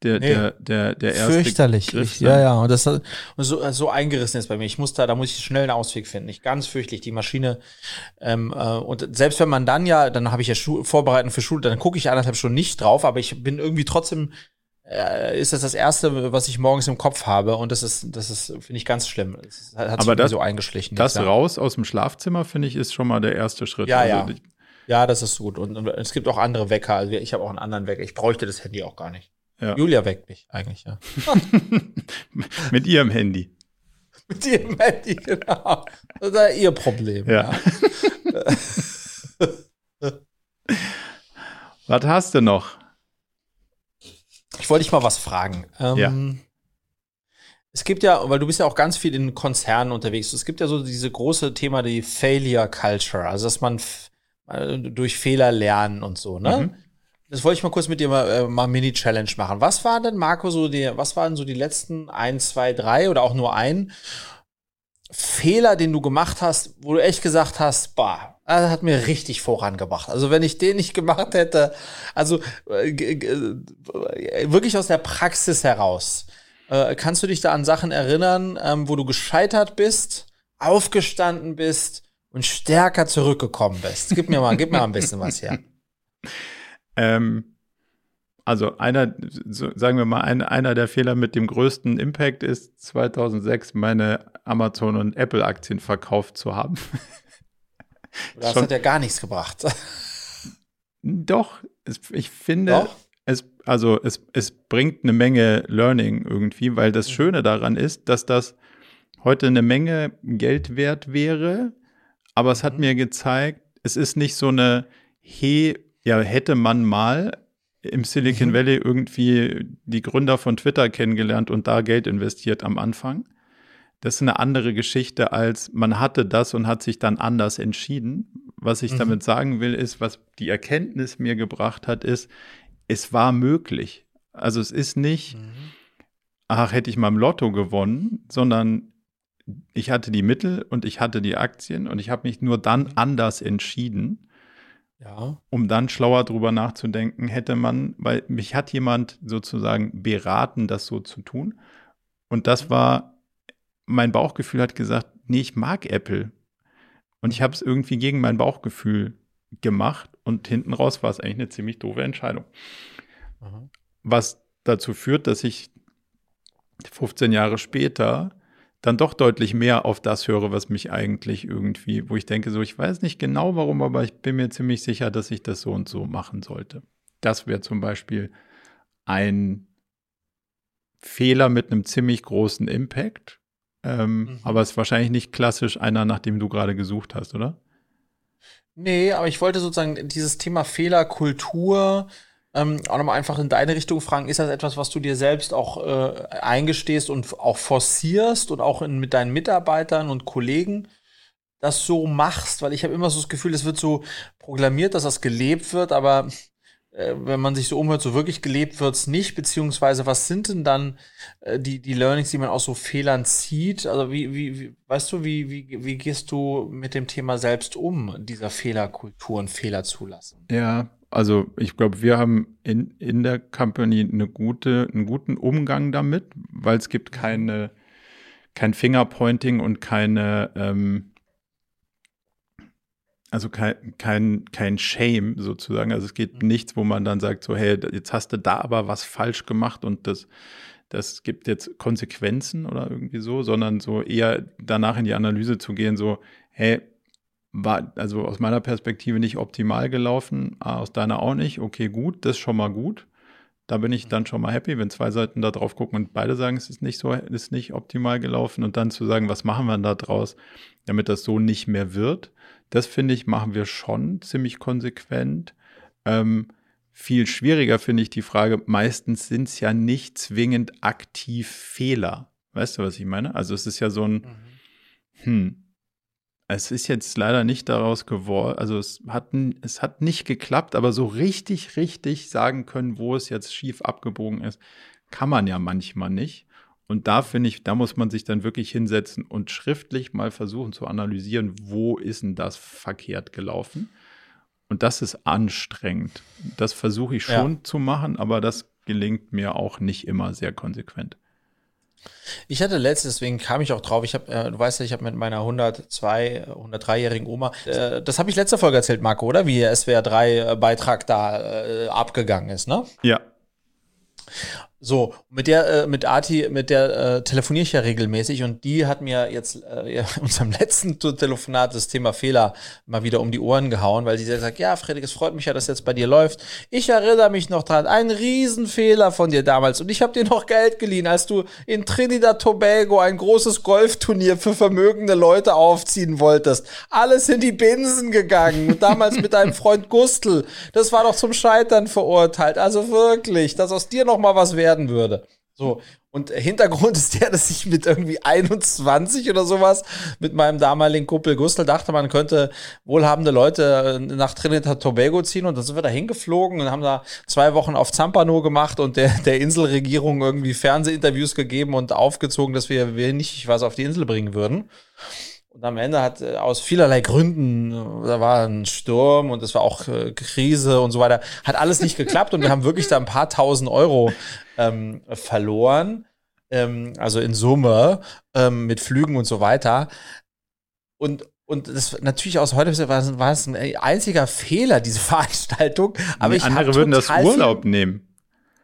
Speaker 1: der, nee. der, der, der erste.
Speaker 2: Fürchterlich. Ich, ja, ja. Und das und so, so eingerissen ist bei mir. Ich muss da, da muss ich schnell einen Ausweg finden. Ich ganz fürchtlich. Die Maschine, ähm, äh, und selbst wenn man dann ja, dann habe ich ja Schu vorbereiten für Schule, dann gucke ich anderthalb Stunden nicht drauf, aber ich bin irgendwie trotzdem ist das das Erste, was ich morgens im Kopf habe. Und das ist, das ist, finde ich, ganz schlimm. Das
Speaker 1: hat sich das,
Speaker 2: so eingeschlichen.
Speaker 1: Das raus aus dem Schlafzimmer, finde ich, ist schon mal der erste Schritt.
Speaker 2: Ja, also, ja. Ja, das ist gut. Und, und, es gibt auch andere Wecker. Also ich habe auch einen anderen Wecker. Ich bräuchte das Handy auch gar nicht. Ja. Julia weckt mich eigentlich, ja. [LAUGHS]
Speaker 1: Mit ihrem Handy. [LAUGHS]
Speaker 2: Mit ihrem Handy, genau. Das ist ihr Problem. Ja.
Speaker 1: ja. [LAUGHS] was hast du noch?
Speaker 2: Ich wollte dich mal was fragen. Ähm, ja. Es gibt ja, weil du bist ja auch ganz viel in Konzernen unterwegs. Es gibt ja so diese große Thema, die Failure Culture, also dass man durch Fehler lernen und so, ne? Mhm. Das wollte ich mal kurz mit dir mal, äh, mal Mini-Challenge machen. Was war denn, Marco, so die, was waren so die letzten ein, zwei, drei oder auch nur ein Fehler, den du gemacht hast, wo du echt gesagt hast, bah, das hat mir richtig vorangebracht. Also wenn ich den nicht gemacht hätte, also äh, wirklich aus der Praxis heraus, äh, kannst du dich da an Sachen erinnern, ähm, wo du gescheitert bist, aufgestanden bist und stärker zurückgekommen bist? Gib mir mal, gib mir mal ein bisschen was her. [LAUGHS]
Speaker 1: Ähm, also einer, sagen wir mal, ein, einer der Fehler mit dem größten Impact ist 2006 meine Amazon und Apple Aktien verkauft zu haben. [LAUGHS]
Speaker 2: Das Schon, hat ja gar nichts gebracht. [LAUGHS]
Speaker 1: Doch, es, ich finde, Doch? es, also es, es bringt eine Menge Learning irgendwie, weil das mhm. Schöne daran ist, dass das heute eine Menge Geld wert wäre, aber es hat mhm. mir gezeigt, es ist nicht so eine, hey, ja, hätte man mal im Silicon mhm. Valley irgendwie die Gründer von Twitter kennengelernt und da Geld investiert am Anfang. Das ist eine andere Geschichte als man hatte das und hat sich dann anders entschieden. Was ich mhm. damit sagen will, ist, was die Erkenntnis mir gebracht hat, ist, es war möglich. Also es ist nicht, mhm. ach, hätte ich mal im Lotto gewonnen, sondern ich hatte die Mittel und ich hatte die Aktien und ich habe mich nur dann mhm. anders entschieden. Ja. Um dann schlauer drüber nachzudenken, hätte man, weil mich hat jemand sozusagen beraten, das so zu tun. Und das mhm. war, mein Bauchgefühl hat gesagt, nee, ich mag Apple. Und ich habe es irgendwie gegen mein Bauchgefühl gemacht und hinten raus war es eigentlich eine ziemlich doofe Entscheidung. Mhm. Was dazu führt, dass ich 15 Jahre später dann doch deutlich mehr auf das höre, was mich eigentlich irgendwie, wo ich denke, so, ich weiß nicht genau warum, aber ich bin mir ziemlich sicher, dass ich das so und so machen sollte. Das wäre zum Beispiel ein Fehler mit einem ziemlich großen Impact. Ähm, mhm. Aber es ist wahrscheinlich nicht klassisch einer, nach dem du gerade gesucht hast, oder?
Speaker 2: Nee, aber ich wollte sozusagen dieses Thema Fehlerkultur, ähm, auch nochmal einfach in deine Richtung fragen, ist das etwas, was du dir selbst auch äh, eingestehst und auch forcierst und auch in, mit deinen Mitarbeitern und Kollegen das so machst? Weil ich habe immer so das Gefühl, es wird so proklamiert, dass das gelebt wird, aber äh, wenn man sich so umhört, so wirklich gelebt wird es nicht, beziehungsweise was sind denn dann äh, die, die Learnings, die man aus so Fehlern zieht? Also wie, wie, wie weißt du, wie, wie, wie gehst du mit dem Thema selbst um, dieser Fehlerkultur und Fehler zulassen?
Speaker 1: Ja, also ich glaube, wir haben in, in der Company eine gute, einen guten Umgang damit, weil es gibt mhm. keine, kein Fingerpointing und keine, ähm, also kein, kein, kein Shame sozusagen. Also es geht mhm. nichts, wo man dann sagt, so, hey, jetzt hast du da aber was falsch gemacht und das, das gibt jetzt Konsequenzen oder irgendwie so, sondern so eher danach in die Analyse zu gehen, so, hey, war also aus meiner Perspektive nicht optimal gelaufen, aus deiner auch nicht. Okay, gut, das ist schon mal gut. Da bin ich dann schon mal happy, wenn zwei Seiten da drauf gucken und beide sagen, es ist nicht so, ist nicht optimal gelaufen und dann zu sagen, was machen wir da draus, damit das so nicht mehr wird. Das finde ich, machen wir schon ziemlich konsequent. Ähm, viel schwieriger finde ich die Frage, meistens sind es ja nicht zwingend aktiv Fehler. Weißt du, was ich meine? Also es ist ja so ein, mhm. hm, es ist jetzt leider nicht daraus geworden, also es hat, es hat nicht geklappt, aber so richtig, richtig sagen können, wo es jetzt schief abgebogen ist, kann man ja manchmal nicht. Und da finde ich, da muss man sich dann wirklich hinsetzen und schriftlich mal versuchen zu analysieren, wo ist denn das verkehrt gelaufen. Und das ist anstrengend. Das versuche ich schon ja. zu machen, aber das gelingt mir auch nicht immer sehr konsequent.
Speaker 2: Ich hatte letztes, deswegen kam ich auch drauf. Ich habe, äh, du weißt ja, ich habe mit meiner 102, 103-jährigen Oma, äh, das habe ich letzte Folge erzählt, Marco, oder? Wie der SWR 3 Beitrag da äh, abgegangen ist, ne?
Speaker 1: Ja.
Speaker 2: So, mit der, äh, mit Arti, mit der äh, telefoniere ich ja regelmäßig und die hat mir jetzt äh, [LAUGHS] in unserem letzten Telefonat das Thema Fehler mal wieder um die Ohren gehauen, weil sie sagt, ja, Frederik, es freut mich ja, dass jetzt bei dir läuft. Ich erinnere mich noch dran, ein Riesenfehler von dir damals und ich habe dir noch Geld geliehen, als du in Trinidad Tobago ein großes Golfturnier für vermögende Leute aufziehen wolltest. Alles in die Binsen gegangen, [LAUGHS] damals mit deinem Freund Gustl. Das war doch zum Scheitern verurteilt. Also wirklich, dass aus dir noch mal was wäre werden würde. So. Und Hintergrund [LAUGHS] ist der, dass ich mit irgendwie 21 oder sowas mit meinem damaligen Kumpel Gustl dachte, man könnte wohlhabende Leute nach Trinidad Tobago ziehen und dann sind wir da hingeflogen und haben da zwei Wochen auf Zampano gemacht und der, der Inselregierung irgendwie Fernsehinterviews gegeben und aufgezogen, dass wir wenig was auf die Insel bringen würden. Und am Ende hat äh, aus vielerlei Gründen, äh, da war ein Sturm und es war auch äh, Krise und so weiter, hat alles nicht geklappt und wir haben wirklich da ein paar tausend Euro ähm, verloren. Ähm, also in Summe ähm, mit Flügen und so weiter. Und, und das natürlich aus heute war es, war es ein einziger Fehler, diese [LAUGHS] Veranstaltung. Aber
Speaker 1: Die
Speaker 2: ich
Speaker 1: andere würden das Urlaub nehmen.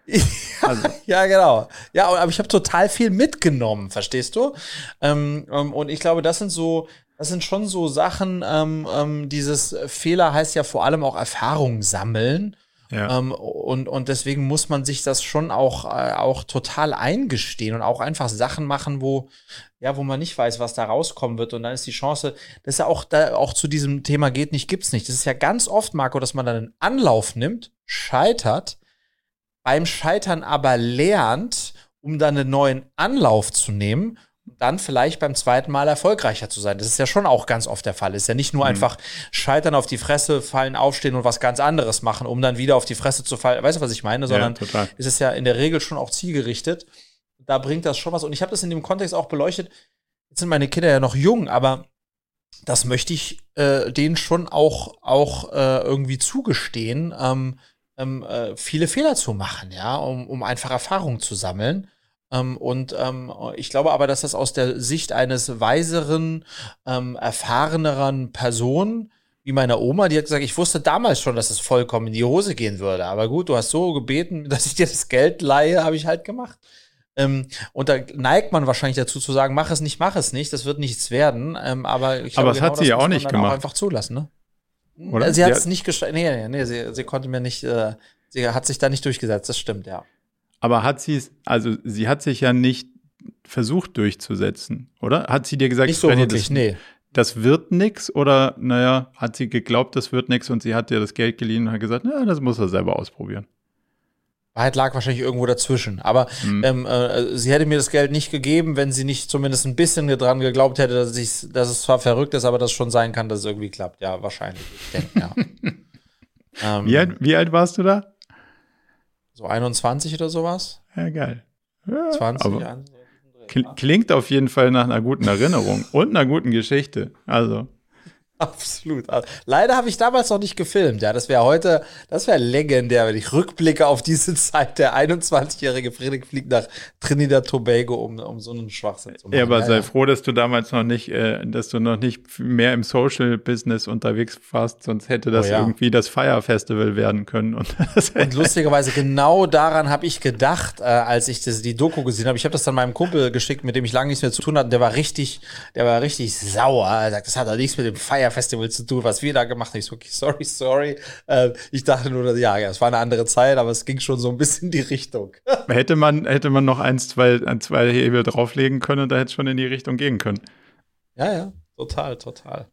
Speaker 2: Ja, [LAUGHS] also. ja, genau. Ja, aber ich habe total viel mitgenommen, verstehst du? Ähm, ähm, und ich glaube, das sind so, das sind schon so Sachen, ähm, ähm dieses Fehler heißt ja vor allem auch Erfahrung sammeln. Ja. Ähm, und, und deswegen muss man sich das schon auch, äh, auch total eingestehen und auch einfach Sachen machen, wo, ja, wo man nicht weiß, was da rauskommen wird. Und dann ist die Chance, das ist ja auch, da, auch zu diesem Thema geht nicht, gibt's nicht. Das ist ja ganz oft, Marco, dass man dann einen Anlauf nimmt, scheitert, beim Scheitern aber lernt, um dann einen neuen Anlauf zu nehmen dann vielleicht beim zweiten Mal erfolgreicher zu sein. Das ist ja schon auch ganz oft der Fall. Es ist ja nicht nur mhm. einfach scheitern auf die Fresse, fallen, aufstehen und was ganz anderes machen, um dann wieder auf die Fresse zu fallen. Weißt du, was ich meine? Sondern ja, ist es ja in der Regel schon auch zielgerichtet. Da bringt das schon was. Und ich habe das in dem Kontext auch beleuchtet. Jetzt sind meine Kinder ja noch jung, aber das möchte ich äh, denen schon auch, auch äh, irgendwie zugestehen. Ähm, ähm, äh, viele Fehler zu machen, ja, um, um einfach Erfahrung zu sammeln. Ähm, und ähm, ich glaube aber, dass das aus der Sicht eines weiseren, ähm, erfahreneren Person, wie meiner Oma, die hat gesagt, ich wusste damals schon, dass es vollkommen in die Hose gehen würde. Aber gut, du hast so gebeten, [LAUGHS] dass ich dir das Geld leihe, habe ich halt gemacht. Ähm, und da neigt man wahrscheinlich dazu zu sagen, mach es nicht, mach es nicht, das wird nichts werden. Ähm, aber ich
Speaker 1: aber glaube, das genau hat sie ja auch nicht gemacht. Auch
Speaker 2: einfach zulassen, ne? Oder? Sie hat es nicht geschafft. Nee, nee, nee, sie, sie konnte mir nicht, äh, sie hat sich da nicht durchgesetzt, das stimmt, ja.
Speaker 1: Aber hat sie es, also sie hat sich ja nicht versucht durchzusetzen, oder? Hat sie dir gesagt,
Speaker 2: nicht so wirklich,
Speaker 1: das,
Speaker 2: nee.
Speaker 1: das wird nix? Oder, naja, hat sie geglaubt, das wird nix und sie hat dir das Geld geliehen und hat gesagt, na, das muss er selber ausprobieren?
Speaker 2: Wahrheit lag wahrscheinlich irgendwo dazwischen. Aber mhm. ähm, äh, sie hätte mir das Geld nicht gegeben, wenn sie nicht zumindest ein bisschen dran geglaubt hätte, dass, ich, dass es zwar verrückt ist, aber das schon sein kann, dass es irgendwie klappt. Ja, wahrscheinlich. Ich denke, ja. [LAUGHS]
Speaker 1: ähm, wie, alt, wie alt warst du da?
Speaker 2: So 21 oder sowas.
Speaker 1: Ja, geil.
Speaker 2: Ja, 20 Jahre.
Speaker 1: Klingt auf jeden Fall nach einer guten Erinnerung und einer guten Geschichte. Also. [LAUGHS]
Speaker 2: Absolut. Also, leider habe ich damals noch nicht gefilmt. Ja, das wäre heute, das wäre legendär, wenn ich rückblicke auf diese [LAUGHS] Zeit. Der 21-jährige Friedrich fliegt nach Trinidad Tobago, um, um so einen Schwachsinn zu machen.
Speaker 1: Ja, aber sei froh, dass du damals noch nicht, äh, dass du noch nicht mehr im Social Business unterwegs warst, sonst hätte das oh, ja. irgendwie das Fire Festival werden können. Und, [LAUGHS]
Speaker 2: und lustigerweise genau daran habe ich gedacht, äh, als ich das, die Doku gesehen habe. Ich habe das dann meinem Kumpel geschickt, mit dem ich lange nichts mehr zu tun hatte. Der war richtig, der war richtig sauer. Er sagt, das hat doch nichts mit dem Fire Festival zu tun, was wir da gemacht haben. Ich so, okay, sorry, sorry. Äh, ich dachte nur, ja, ja, es war eine andere Zeit, aber es ging schon so ein bisschen in die Richtung. [LAUGHS]
Speaker 1: hätte man, hätte man noch eins, zwei, ein, zwei Hebel drauflegen können, da hätte es schon in die Richtung gehen können.
Speaker 2: Ja, ja, total, total.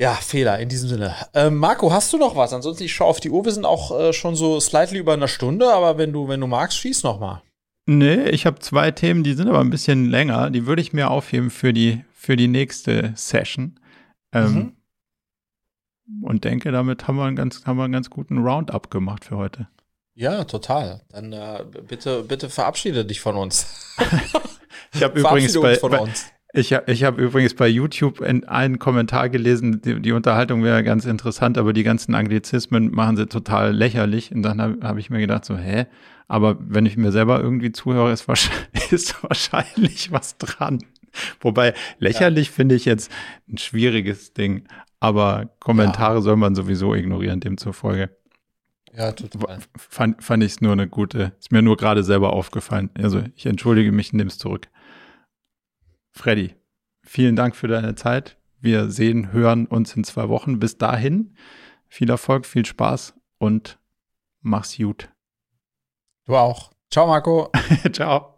Speaker 2: Ja, Fehler in diesem Sinne. Ähm, Marco, hast du noch was? Ansonsten, ich schaue auf die Uhr. Wir sind auch äh, schon so slightly über einer Stunde, aber wenn du, wenn du magst, schieß noch mal.
Speaker 1: Nee, ich habe zwei Themen, die sind aber ein bisschen länger. Die würde ich mir aufheben für die, für die nächste Session. Ähm, mhm. Und denke, damit haben wir, einen ganz, haben wir einen ganz guten Roundup gemacht für heute.
Speaker 2: Ja, total. Dann äh, bitte, bitte verabschiede dich von uns. [LAUGHS]
Speaker 1: ich habe übrigens bei, bei ich, ich habe übrigens bei YouTube einen Kommentar gelesen, die, die Unterhaltung wäre ganz interessant, aber die ganzen Anglizismen machen sie total lächerlich. Und dann habe hab ich mir gedacht, so, hä? Aber wenn ich mir selber irgendwie zuhöre, ist wahrscheinlich, [LAUGHS] ist wahrscheinlich was dran. [LAUGHS] Wobei lächerlich ja. finde ich jetzt ein schwieriges Ding, aber Kommentare ja. soll man sowieso ignorieren, demzufolge. Ja, total. Fand, fand ich es nur eine gute, ist mir nur gerade selber aufgefallen. Also ich entschuldige mich, nimm es zurück. Freddy, vielen Dank für deine Zeit. Wir sehen, hören uns in zwei Wochen. Bis dahin, viel Erfolg, viel Spaß und mach's gut.
Speaker 2: Du auch. Ciao, Marco. [LAUGHS]
Speaker 1: Ciao.